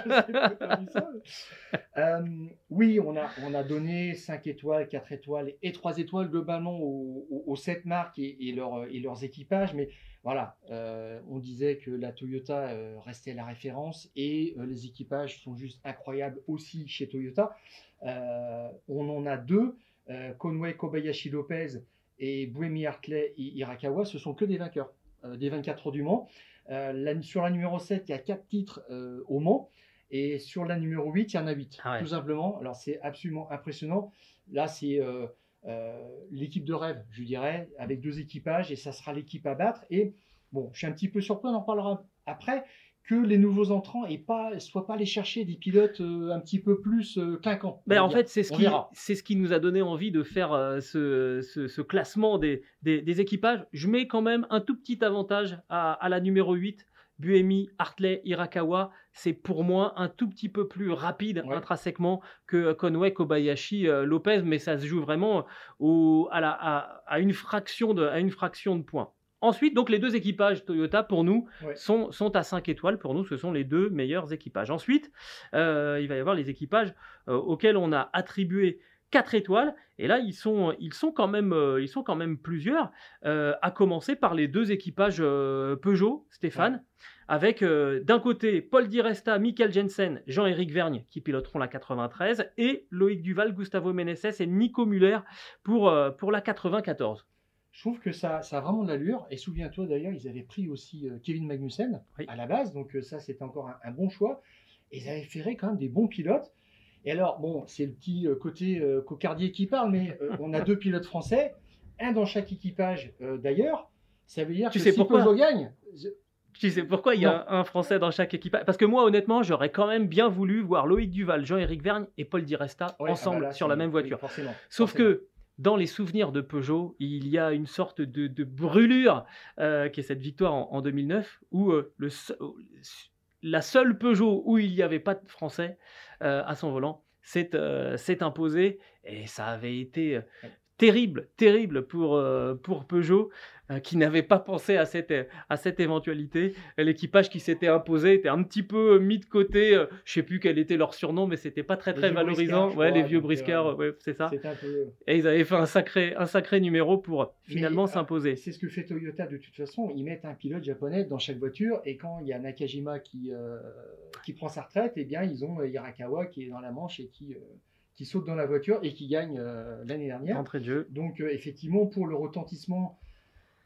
Euh, oui, on a, on a donné 5 étoiles, 4 étoiles et 3 étoiles globalement aux, 7 marques et, et, et, leurs équipages. Mais voilà, euh, on disait que la Toyota euh, restait la référence et les équipages sont juste incroyables aussi chez Toyota. on en a deux, Conway Kobayashi Lopez et Buemi Hartley et Hirakawa, ce sont que des vainqueurs, des 24 heures du Mans. sur la numéro 7, il y a 4 titres au Mans. Et sur la numéro 8, il y en a 8, ah tout simplement. Alors c'est absolument impressionnant. Là, c'est euh, euh, l'équipe de rêve, je dirais, avec deux équipages, et ça sera l'équipe à battre. Et bon, je suis un petit peu surpris, on en parlera après, que les nouveaux entrants ne pas, soient pas allés chercher des pilotes euh, un petit peu plus clinquants. Mais ben, en fait, c'est ce, qui, ce qui nous a donné envie de faire ce, ce, classement des, des, équipages. Je mets quand même un tout petit avantage à, à la numéro 8 Buemi, Hartley, Hirakawa, c'est pour moi un tout petit peu plus rapide intrinsèquement que Conway, Kobayashi, euh, Lopez, mais ça se joue vraiment au, à, la, à, une fraction de, à une fraction de points. Ensuite, donc les deux équipages Toyota, pour nous, Ouais. sont, sont à 5 étoiles. Pour nous, ce sont les deux meilleurs équipages. Ensuite, euh, il va y avoir les équipages euh, auxquels on a attribué 4 étoiles. Et là, ils sont, ils sont, quand, même, euh, ils sont quand même plusieurs, à commencer par les deux équipages Peugeot, Stéphane, avec d'un côté Paul Di Resta, Michael Jensen, Jean-Éric Vergne qui piloteront la 93, et Loïc Duval, Gustavo Meneses et Nico Muller pour, pour la 94. Je trouve que ça, ça a vraiment de l'allure. Et souviens-toi d'ailleurs, ils avaient pris aussi euh, Kevin Magnussen Oui. à la base. Donc euh, ça, c'était encore un, un bon choix. Et ils avaient ferré quand même des bons pilotes. Et alors, bon, c'est le petit euh, côté euh, cocardier qui parle, mais euh, on a deux pilotes français, un dans chaque équipage euh, d'ailleurs. Ça veut dire Tu que sais si pourquoi Peugeot gagne, je- Tu sais pourquoi il y a un Français dans chaque équipage Parce que moi, honnêtement, j'aurais quand même bien voulu voir Loïc Duval, Jean-Éric Vergne et Paul Di Resta Ouais, ensemble ah bah là, sur la même oui, voiture. forcément, Sauf forcément. que dans les souvenirs de Peugeot, il y a une sorte de, brûlure euh, qui est cette victoire en, en 2009 où euh, se- la seule Peugeot où il n'y avait pas de Français euh, à son volant s'est imposée et ça avait été terrible, terrible pour, euh, pour Peugeot euh, qui n'avait pas pensé à cette, à cette éventualité. L'équipage qui s'était imposé était un petit peu mis de côté. euh, je sais plus quel était leur surnom, mais c'était pas très très valorisant. Ouais, les vieux donc, briscards, euh, ouais, c'est ça. Peu. Et ils avaient fait un sacré, un sacré numéro pour finalement s'imposer. C'est ce que fait Toyota de toute façon. Ils mettent un pilote japonais dans chaque voiture et quand il y a Nakajima qui, euh, qui prend sa retraite, eh bien ils ont euh, Hirakawa qui est dans la manche et qui, euh, qui saute dans la voiture et qui gagne euh, l'année dernière. D'entrée de jeu. Donc euh, effectivement, pour le retentissement,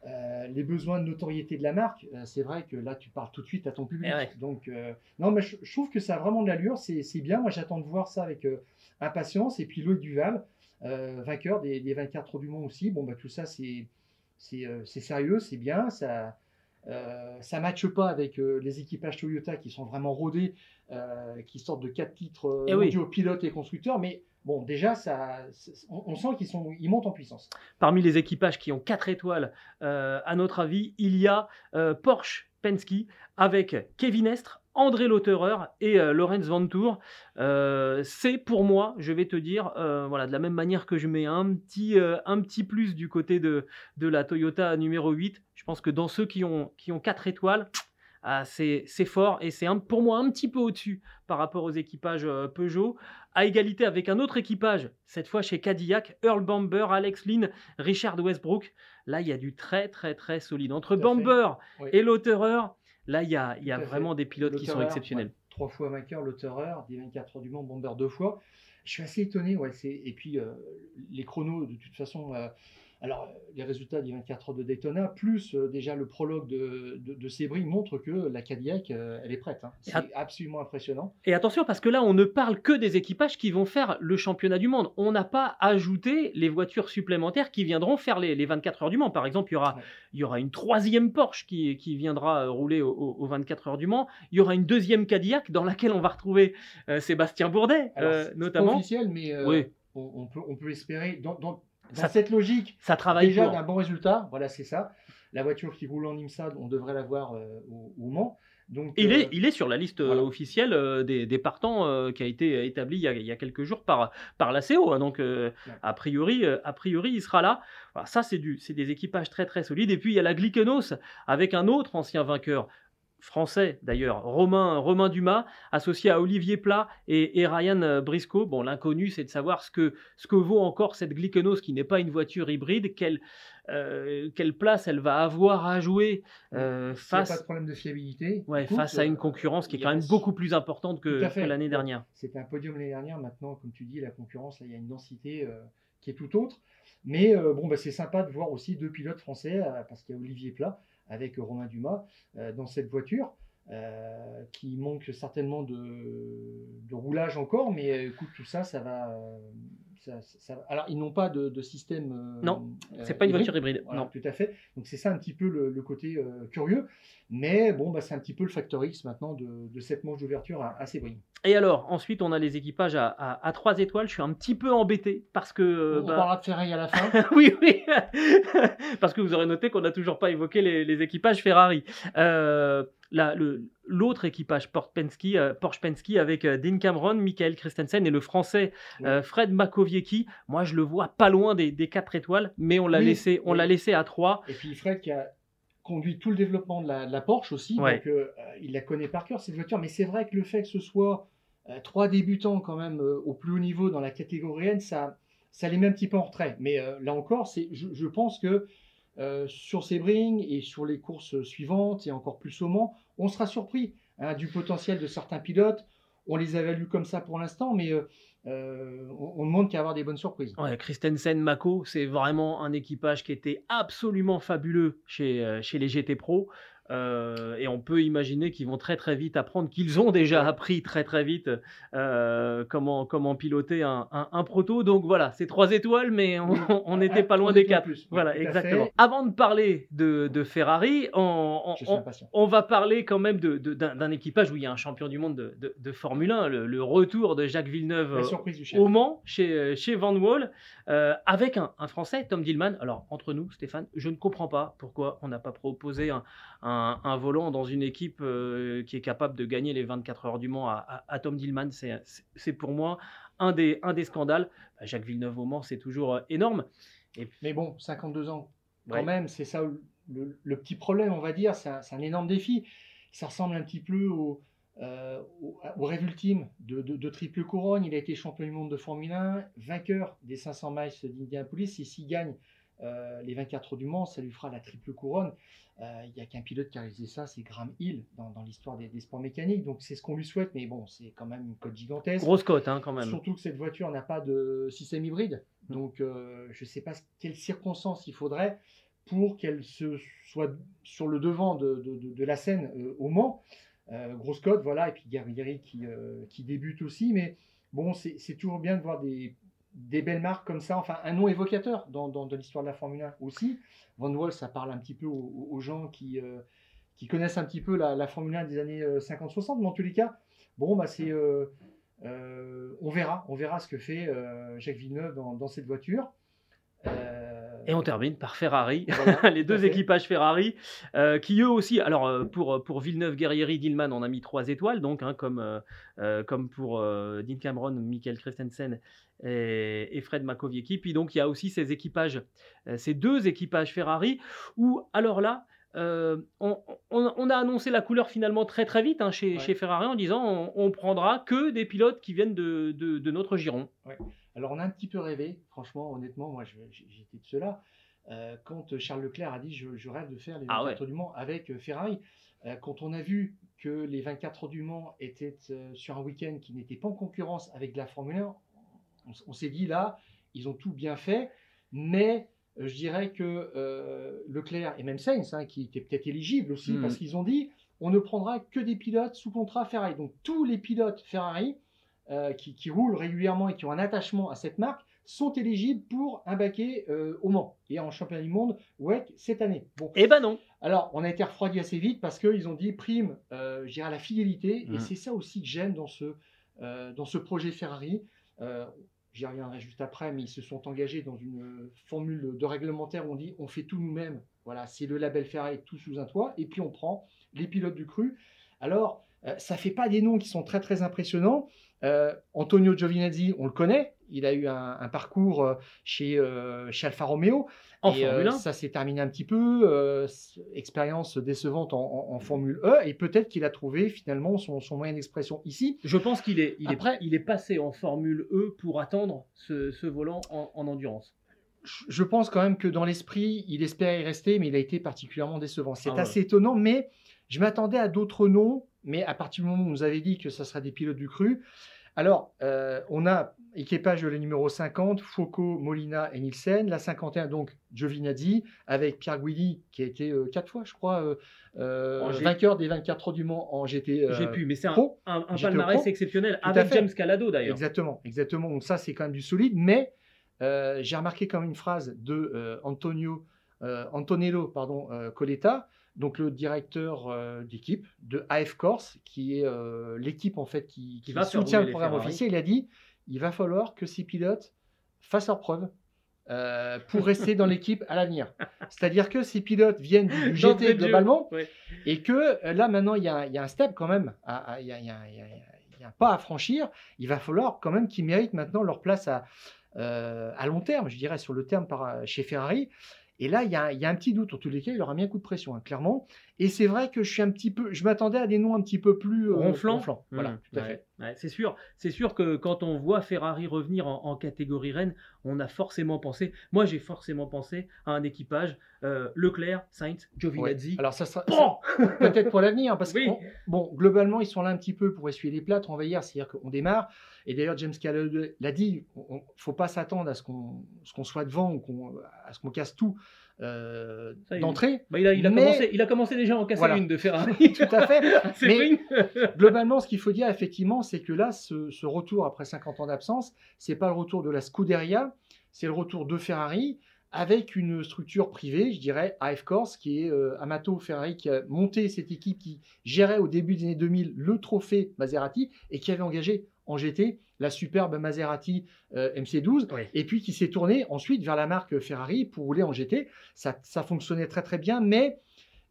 euh, les besoins de notoriété de la marque, c'est vrai que là tu parles tout de suite à ton public. Eh ouais. Donc non, mais je, je trouve que ça a vraiment de l'allure, c'est c'est bien. Moi j'attends de voir ça avec impatience. Et puis Loïc Duval, vainqueur des, des 24 heures du Mans aussi. Bon bah tout ça c'est c'est c'est sérieux, c'est bien. Ça euh, ça matche pas avec euh, les équipages Toyota qui sont vraiment rodés, euh, qui sortent de quatre titres Eh oui. pilotes et constructeurs. Mais bon déjà ça, on, on sent qu'ils sont ils montent en puissance. Parmi les équipages qui ont 4 étoiles, à notre avis, il y a Porsche Penske avec Kevin Estre, André Lauterer et euh, Lorenz Vantour. Euh, c'est pour moi, je vais te dire, euh, voilà, de la même manière que je mets un petit, euh, un petit plus du côté de, de la Toyota numéro 8, je pense que dans ceux qui ont, qui ont 4 étoiles, ah, c'est c'est fort et c'est un- pour moi un petit peu au-dessus par rapport aux équipages Peugeot, à égalité avec un autre équipage, cette fois chez Cadillac, Earl Bamber, Alex Lynn, Richard Westbrook. Là, il y a du très très très solide. Entre. Bamber Oui. et Lauterer, là, il y a, y fait. vraiment des pilotes qui sont exceptionnels. ouais, trois fois vainqueur, Lauterer, des 24 heures du Mans, Bomber deux fois. Je suis assez étonné, ouais. Et puis euh, les chronos, de toute façon, euh, alors les résultats des 24 heures de Daytona, plus euh, déjà le prologue de, de, de Sebring montrent que la Cadillac, euh, elle est prête. hein. C'est absolument impressionnant. Et attention, parce que là, on ne parle que des équipages qui vont faire le championnat du monde. On n'a pas ajouté les voitures supplémentaires qui viendront faire les, les 24 heures du Mans. Par exemple, il y aura, Ouais. il y aura une troisième Porsche qui, qui viendra euh, rouler au- au- aux 24 heures du Mans. Il y aura une deuxième Cadillac dans laquelle on va retrouver euh, Sébastien Bourdet, Alors, euh, notamment. Officiel, mais euh, Oui. on, on peut, on peut espérer, dans, dans- dans Ça- cette logique, Ça travaille déjà d'un bon résultat, voilà, c'est ça. La voiture qui roule en IMSA, on devrait la voir euh, au, au Mans. Donc, Il euh, est, il est sur la liste euh, voilà. officielle euh, des, des partants euh, qui a été établie il y a, il y a quelques jours par, par la CO. hein. donc, euh, Ouais. a, priori, euh, a priori, il sera là. Voilà, ça, c'est des équipages très très solides. Et puis, il y a la Glykenos avec un autre ancien vainqueur français d'ailleurs, Romain, Romain Dumas, associé à Olivier Plat et, et Ryan euh, Briscoe. Bon, l'inconnu, c'est de savoir ce que, ce que vaut encore cette Glykenos qui n'est pas une voiture hybride, quelle, euh, quelle place elle va avoir à jouer euh, a face pas de problème de fiabilité. Ouais, écoute, face à une concurrence qui est quand même beaucoup plus importante que, l'année dernière. C'était un podium l'année dernière. Maintenant, comme tu dis, la concurrence, là, il y a une densité euh, qui est tout autre. Mais bon, bah, c'est sympa de voir aussi deux pilotes français, parce qu'il y a Olivier Plat avec euh, Romain Dumas euh, dans cette voiture. euh, qui manque certainement de, de roulage encore, mais euh, écoute, tout ça, ça va. euh, ça- ça va- Alors, ils n'ont pas de, de système. euh, Non, euh, C'est pas une hybride. voiture hybride. Voilà, Non. tout à fait. Donc c'est ça un petit peu le, le côté euh, curieux. Mais bon, bah, c'est un petit peu le facteur X maintenant de, de cette manche d'ouverture à, à Sebring. Et alors, ensuite, on a les équipages à, à, à 3 étoiles. Je suis un petit peu embêté parce que. On bah, parlera de Ferrari à la fin. oui, oui. Parce que vous aurez noté qu'on n'a toujours pas évoqué les, les équipages Ferrari. Euh, la- L'autre équipage Porsche Penske, euh, Porsche Penske avec euh, Dean Cameron, Michael Christensen et le français euh, Fred Makowiecki. Moi, je le vois pas loin des, des 4 étoiles, mais on l'a Oui, laissé, on oui. l'a laissé à 3. Et puis Fred qui a conduit tout le développement de la, de la Porsche aussi, Ouais. donc il la connaît par cœur cette voiture. Mais c'est vrai que le fait que ce soit trois débutants quand même euh, au plus haut niveau dans la catégorie N, ça, ça les met un petit peu en retrait. Mais euh, là encore, je, pense que euh, sur Sebring et sur les courses suivantes et encore plus au Mans, on sera surpris hein, du potentiel de certains pilotes. On les évalue comme ça pour l'instant, mais euh, euh, on, on demande qu'à avoir des bonnes surprises. Christensen, Mako, c'est vraiment un équipage qui était absolument fabuleux chez, euh, chez les GT Pro. Euh, et on peut imaginer qu'ils vont très très vite apprendre, qu'ils ont déjà appris très très vite euh, comment, comment piloter un, un- un proto. Donc voilà, c'est trois étoiles, mais on n'était pas loin des quatre. plus. Voilà, exactement. fait. Avant de parler de, de Ferrari, on, va parler quand même de- de- d'un d'un équipage où il y a un champion du monde de, Formule 1, le, le retour de Jacques Villeneuve euh, au Mans, chez, chez Van Wall, euh, avec un, un Français, Tom Dillman. Alors, entre nous, Stéphane, je ne comprends pas pourquoi on n'a pas proposé un, un- un volant dans une équipe euh, qui est capable de gagner les 24 heures du Mans à, à- à Tom Dillman. C'est- pour moi un des, un des scandales. Bah, Jacques Villeneuve au Mans, c'est toujours euh, énorme. Mais bon, 52 ans, quand Ouais. même, c'est ça le, le petit problème, on va dire. C'est un, énorme défi. Ça ressemble un petit peu au, euh, au, au rêve ultime de, de- de triple couronne. Il a été champion du monde de Formule 1, vainqueur des 500 miles d'Indianapolis. Et s'il gagne euh, les 24 du Mans, ça lui fera la triple couronne. Euh, Il n'y a qu'un pilote qui a réalisé ça, c'est Graham Hill dans, dans l'histoire des, des sports mécaniques. Donc c'est ce qu'on lui souhaite, mais bon, c'est quand même une cote gigantesque. Grosse cote, hein, quand même. Surtout que cette voiture n'a pas de système hybride. Mm. Donc, euh, je ne sais pas quelles circonstances il faudrait pour qu'elle se soit sur le devant de, de- de- de la scène au Mans. Grosse cote, voilà. Et puis Guerrieri qui, qui débute aussi. Mais bon, c'est toujours bien de voir des, des belles marques comme ça. Enfin, un nom évocateur dans, dans, dans l'histoire de la Formule 1 aussi. Van Wall, ça parle un petit peu aux, gens qui, euh, qui connaissent un petit peu la, Formule 1 des années euh, 50-60. Mais en tous les cas, bon, bah, c'est. euh, euh, on verra, on verra ce que fait euh, Jacques Villeneuve dans cette voiture. Euh, Et on termine par Ferrari, Voilà, les deux équipages Ferrari, euh, qui eux aussi, alors euh, pour, pour Villeneuve, Guerrieri, Dillman, on a mis trois étoiles, donc hein, comme, euh, euh, comme pour euh, Dean Cameron, Michael Christensen et, et Fred Makowiecki. Puis donc il y a aussi ces équipages, euh, ces deux équipages Ferrari, où alors là, euh, on, on- on a annoncé la couleur finalement très très vite hein, chez, Ouais. chez Ferrari en disant on, on prendra que des pilotes qui viennent de, de- de notre giron. Alors on a un petit peu rêvé, franchement, honnêtement, moi j'étais de ceux-là. Euh, quand Charles Leclerc a dit je, je rêve de faire les Ah 24 heures du Mans avec euh, Ferrari, Euh, quand on a vu que les 24 heures du Mans étaient euh, sur un week-end qui n'était pas en concurrence avec la Formule 1, on, s'est dit là, ils ont tout bien fait, mais euh, je dirais que euh, Leclerc et même Sainz, hein, qui étaient peut-être éligibles aussi, Mm. parce qu'ils ont dit on ne prendra que des pilotes sous contrat Ferrari. Donc tous les pilotes Ferrari euh, qui, qui roulent régulièrement et qui ont un attachement à cette marque sont éligibles pour un baquet euh, au Mans et en championnat du monde WEC cette année. Bon, Eh ben non alors on a été refroidi assez vite parce qu'ils ont dit prime, euh, je dirais la fidélité et c'est ça aussi que j'aime dans ce euh, dans ce projet Ferrari. J'y reviendrai juste après, mais ils se sont engagés dans une formule de réglementaire où on dit on fait tout nous-mêmes. Voilà, c'est le label Ferrari tout sous un toit, et puis on prend les pilotes du cru. Alors, ça fait pas des noms qui sont très très impressionnants. Euh, Antonio Giovinazzi, on le connaît, il a eu un, un parcours euh, chez, euh, chez Alfa Romeo. En Et, Formule 1. ça s'est terminé un petit peu, expérience décevante en, en- en Formule E, et peut-être qu'il a trouvé finalement son, son moyen d'expression ici. Je pense qu'il est, il Après- est, il est passé en Formule E pour attendre ce, ce volant en, en endurance. Je- Je pense quand même que dans l'esprit, il espérait y rester, mais il a été particulièrement décevant. C'est Ah ouais. assez étonnant, mais je m'attendais à d'autres noms, mais à partir du moment où on nous avait dit que ça serait des pilotes du cru. Alors, euh, on a équipage la numéro 50, Foucault, Molina et Nielsen. La 51, donc Giovinazzi, avec Pierre Guidi, qui a été euh, quatre fois, je crois, euh, vainqueur des 24 heures du Mans en GT. J'ai pu, mais c'est un, un, un palmarès exceptionnel avec. James Calado d'ailleurs. Exactement, exactement. Donc ça, c'est quand même du solide. Mais j'ai remarqué quand même une phrase de Antonio, Antonello pardon, Coletta, donc le directeur euh, d'équipe de AF Corse, qui est euh, l'équipe en fait qui, soutient le programme officiel. Il a dit il va falloir que ces pilotes fassent leurs preuves. euh, pour rester dans l'équipe à l'avenir. C'est-à-dire que ces pilotes viennent du, GT globalement, ouais. et que là, maintenant, il y a, il y a un step quand même, il y, a, un pas à franchir. Il va falloir quand même qu'ils méritent maintenant leur place à, à long terme, je dirais, sur le terme par, chez Ferrari. Et là, il y, a, un petit doute. En tous les cas, il aura mis un coup de pression, hein, clairement. Et c'est vrai que je suis un petit peu, je m'attendais à des noms un petit peu plus euh, Ronflant. ronflants. Voilà, Mmh, tout à ouais, fait. ouais, c'est sûr, c'est sûr que quand on voit Ferrari revenir en, en catégorie Rennes, on a forcément pensé, moi j'ai forcément pensé à un équipage euh, Leclerc, Sainz, Ouais. Giovinazzi. Alors ça sera Bon ça- peut-être pour l'avenir, hein, parce Oui. que on- bon, globalement, ils sont là un petit peu pour essuyer les plâtres, on va dire, c'est-à-dire qu'on démarre. Et d'ailleurs, James Calloway l'a dit, il ne faut pas s'attendre à ce qu'on ce qu'on soit devant ou qu'on- à ce qu'on casse tout euh, d'entrée. Bah, il, a, il, a Mais- commencé, il a commencé déjà à en casser Voilà. une de Ferrari. Tout à fait. Mais-. Globalement, ce qu'il faut dire effectivement, c'est que là, ce, ce retour après 50 ans d'absence, c'est pas le retour de la Scuderia, c'est le retour de Ferrari avec une structure privée, je dirais, AF Corse, qui est euh, Amato Ferrari, qui a monté cette équipe qui gérait au début des années 2000 le trophée Maserati et qui avait engagé en GT la superbe Maserati euh, MC12 Oui. et puis qui s'est tourné ensuite vers la marque Ferrari pour rouler en GT. Ça, ça fonctionnait très très bien, mais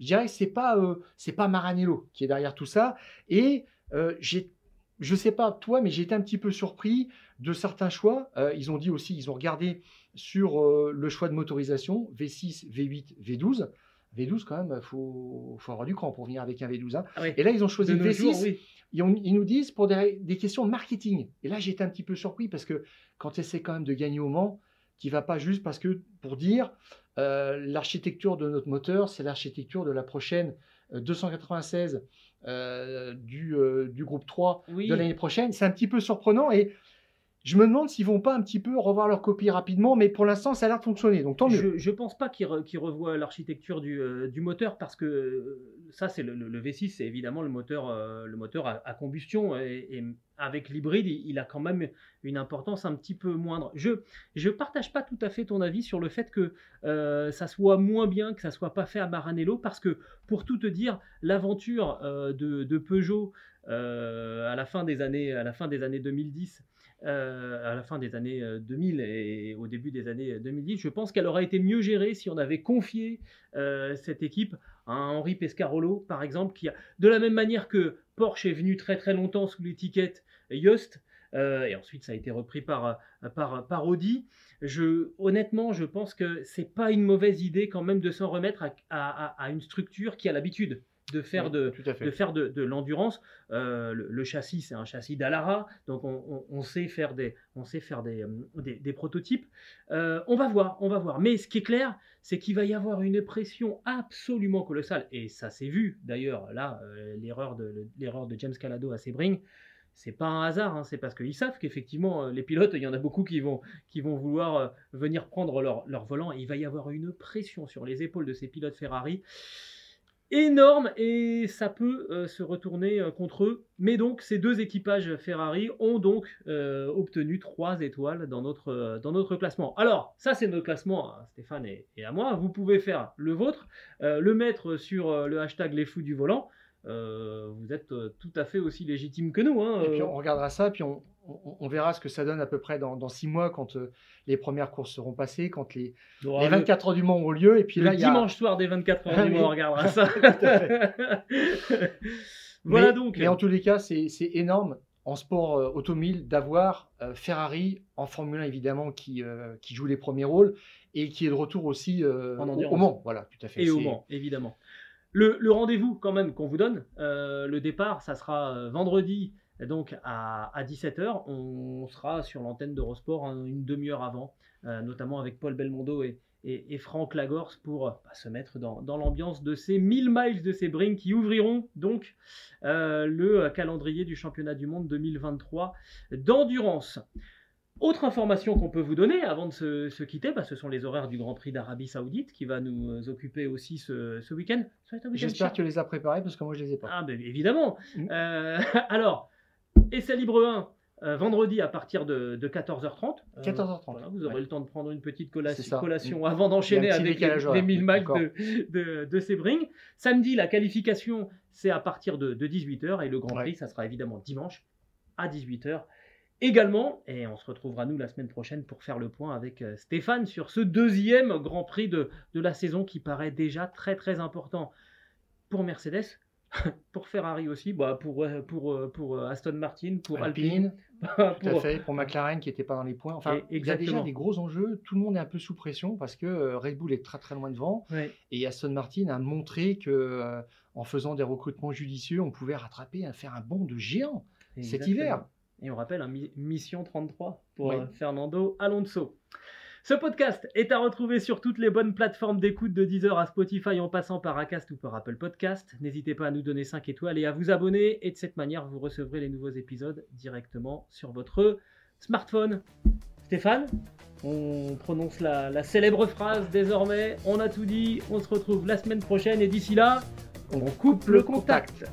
je dirais que c'est pas euh, c'est pas Maranello qui est derrière tout ça. Et euh, j'ai, je sais pas toi, mais j'ai été un petit peu surpris de certains choix. Euh, ils ont dit aussi, ils ont regardé sur euh, le choix de motorisation V6, V8, V12. V12 quand même, faut, faut avoir du cran pour venir avec un V12. hein. Ah oui. Et là, ils ont choisi le nos V6. jours, oui. Ils, nous disent pour des, des questions marketing. Et là, j'ai été un petit peu surpris parce que quand tu essaies quand même de gagner au Mans, tu vas pas juste parce que pour dire euh, l'architecture de notre moteur, c'est l'architecture de la prochaine euh, 296 euh, du, euh, du groupe 3 Oui. de l'année prochaine. C'est un petit peu surprenant et je me demande s'ils vont pas un petit peu revoir leur copie rapidement, mais pour l'instant, ça a l'air de fonctionner. Donc tant mieux. Je, je pense pas qu'il re- qu'il revoie l'architecture du, euh, moteur parce que euh, ça c'est le, le- le V6 c'est évidemment le moteur euh, à, combustion et, avec l'hybride il, a quand même une importance un petit peu moindre. Je je partage pas tout à fait ton avis sur le fait que ça soit moins bien que ça soit pas fait à Maranello parce que pour tout te dire l'aventure de, de Peugeot à la fin des années à la fin des années 2010 euh, à la fin des années euh, 2000 et au début des années 2010, je pense qu'elle aurait été mieux gérée si on avait confié euh, cette équipe à Henri Pescarolo, par exemple, qui de la même manière que Porsche est venu très très longtemps sous l'étiquette Yost, euh, et ensuite ça a été repris par, euh, par, Audi. Honnêtement, je pense que c'est pas une mauvaise idée quand même de s'en remettre à- à une structure qui a l'habitude de faire Oui, de, de faire de, de l'endurance. Euh, le, le châssis, c'est un châssis d'Alara, donc on, on- on sait faire des, on sait faire des, euh, des- des prototypes. Euh, on va voir, on va voir. Mais ce qui est clair, c'est qu'il va y avoir une pression absolument colossale, et ça s'est vu d'ailleurs. Là, euh, l'erreur de l'erreur de James Calado à Sebring. C'est pas un hasard, hein, c'est parce qu'ils savent qu'effectivement, les pilotes, il y en a beaucoup qui vont, qui vont vouloir venir prendre leur, leur volant. Et il va y avoir une pression sur les épaules de ces pilotes Ferrari énorme et ça peut euh, se retourner euh, contre eux. Mais donc ces deux équipages Ferrari ont donc euh, obtenu trois étoiles dans notre, dans notre classement. Alors ça c'est notre classement à Stéphane et, à moi. Vous pouvez faire le vôtre, le mettre sur le hashtag les fous du volant. Euh, vous êtes euh, tout à fait aussi légitime que nous. Hein, Et puis euh. on regardera ça, puis on, on- on verra ce que ça donne à peu près dans, dans six mois quand euh, les premières courses seront passées, quand les, les le- 24 heures du Mans auront lieu. Et puis le là, y a... dimanche soir des 24 heures Ah du. Mans, on regardera ça. Mais- voilà donc. Mais en tous les cas, c'est énorme en sport euh, automobile d'avoir euh, Ferrari en Formule 1 évidemment qui, euh, qui joue les premiers rôles et qui est de retour aussi au- au Mans. Voilà, tout à fait. Et au Mans, évidemment. Le, rendez-vous, quand même, qu'on vous donne, euh, le départ, ça sera euh, vendredi, donc à, 17h. On sera sur l'antenne d'Eurosport hein, une demi-heure avant, euh, notamment avec Paul Belmondo et, Franck Lagorce pour bah, se mettre dans, l'ambiance de ces 1000 miles de ces brings qui ouvriront donc le calendrier du championnat du monde 2023 d'endurance. Autre information qu'on peut vous donner avant de se, se quitter, bah, ce sont les horaires du Grand Prix d'Arabie Saoudite qui va nous euh, occuper aussi ce, ce week-end. J'espère que tu les as préparés parce que moi je les ai pas. Ah, ben, évidemment. Mm. Euh, alors, essai libre 1, euh, vendredi à partir de, de 14h30. Euh, 14h30, voilà, vous aurez ouais. le temps de prendre une petite collation, Mm. avant d'enchaîner avec les, décalage les horaire. 1000 miles D'accord. de, de, de Sebring. Samedi, la qualification, c'est à partir de, de 18h et le Grand Ouais. Prix, ça sera évidemment dimanche à 18h également. Et on se retrouvera nous la semaine prochaine pour faire le point avec euh, Stéphane sur ce deuxième Grand Prix de, de la saison qui paraît déjà très très important pour Mercedes pour Ferrari aussi, bah, pour, euh, pour, euh, pour Aston Martin, pour Alpine, Alpine, tout à pour- fait, pour McLaren qui n'était pas dans les points. Enfin, il y a déjà des gros enjeux. Tout le monde est un peu sous pression parce que Red Bull est très très loin devant Ouais. et Aston Martin a montré que en faisant des recrutements judicieux, on pouvait rattraper, euh, faire un bond de géant cet hiver. Et on rappelle, un mi- Mission 33 pour Oui. euh, Fernando Alonso. Ce podcast est à retrouver sur toutes les bonnes plateformes d'écoute de Deezer à Spotify en passant par Acast ou par Apple Podcast. N'hésitez pas à nous donner 5 étoiles et à vous abonner. Et de cette manière, vous recevrez les nouveaux épisodes directement sur votre smartphone. Stéphane, on prononce la, la célèbre phrase désormais. On a tout dit. On se retrouve la semaine prochaine. Et d'ici là, on coupe le contact.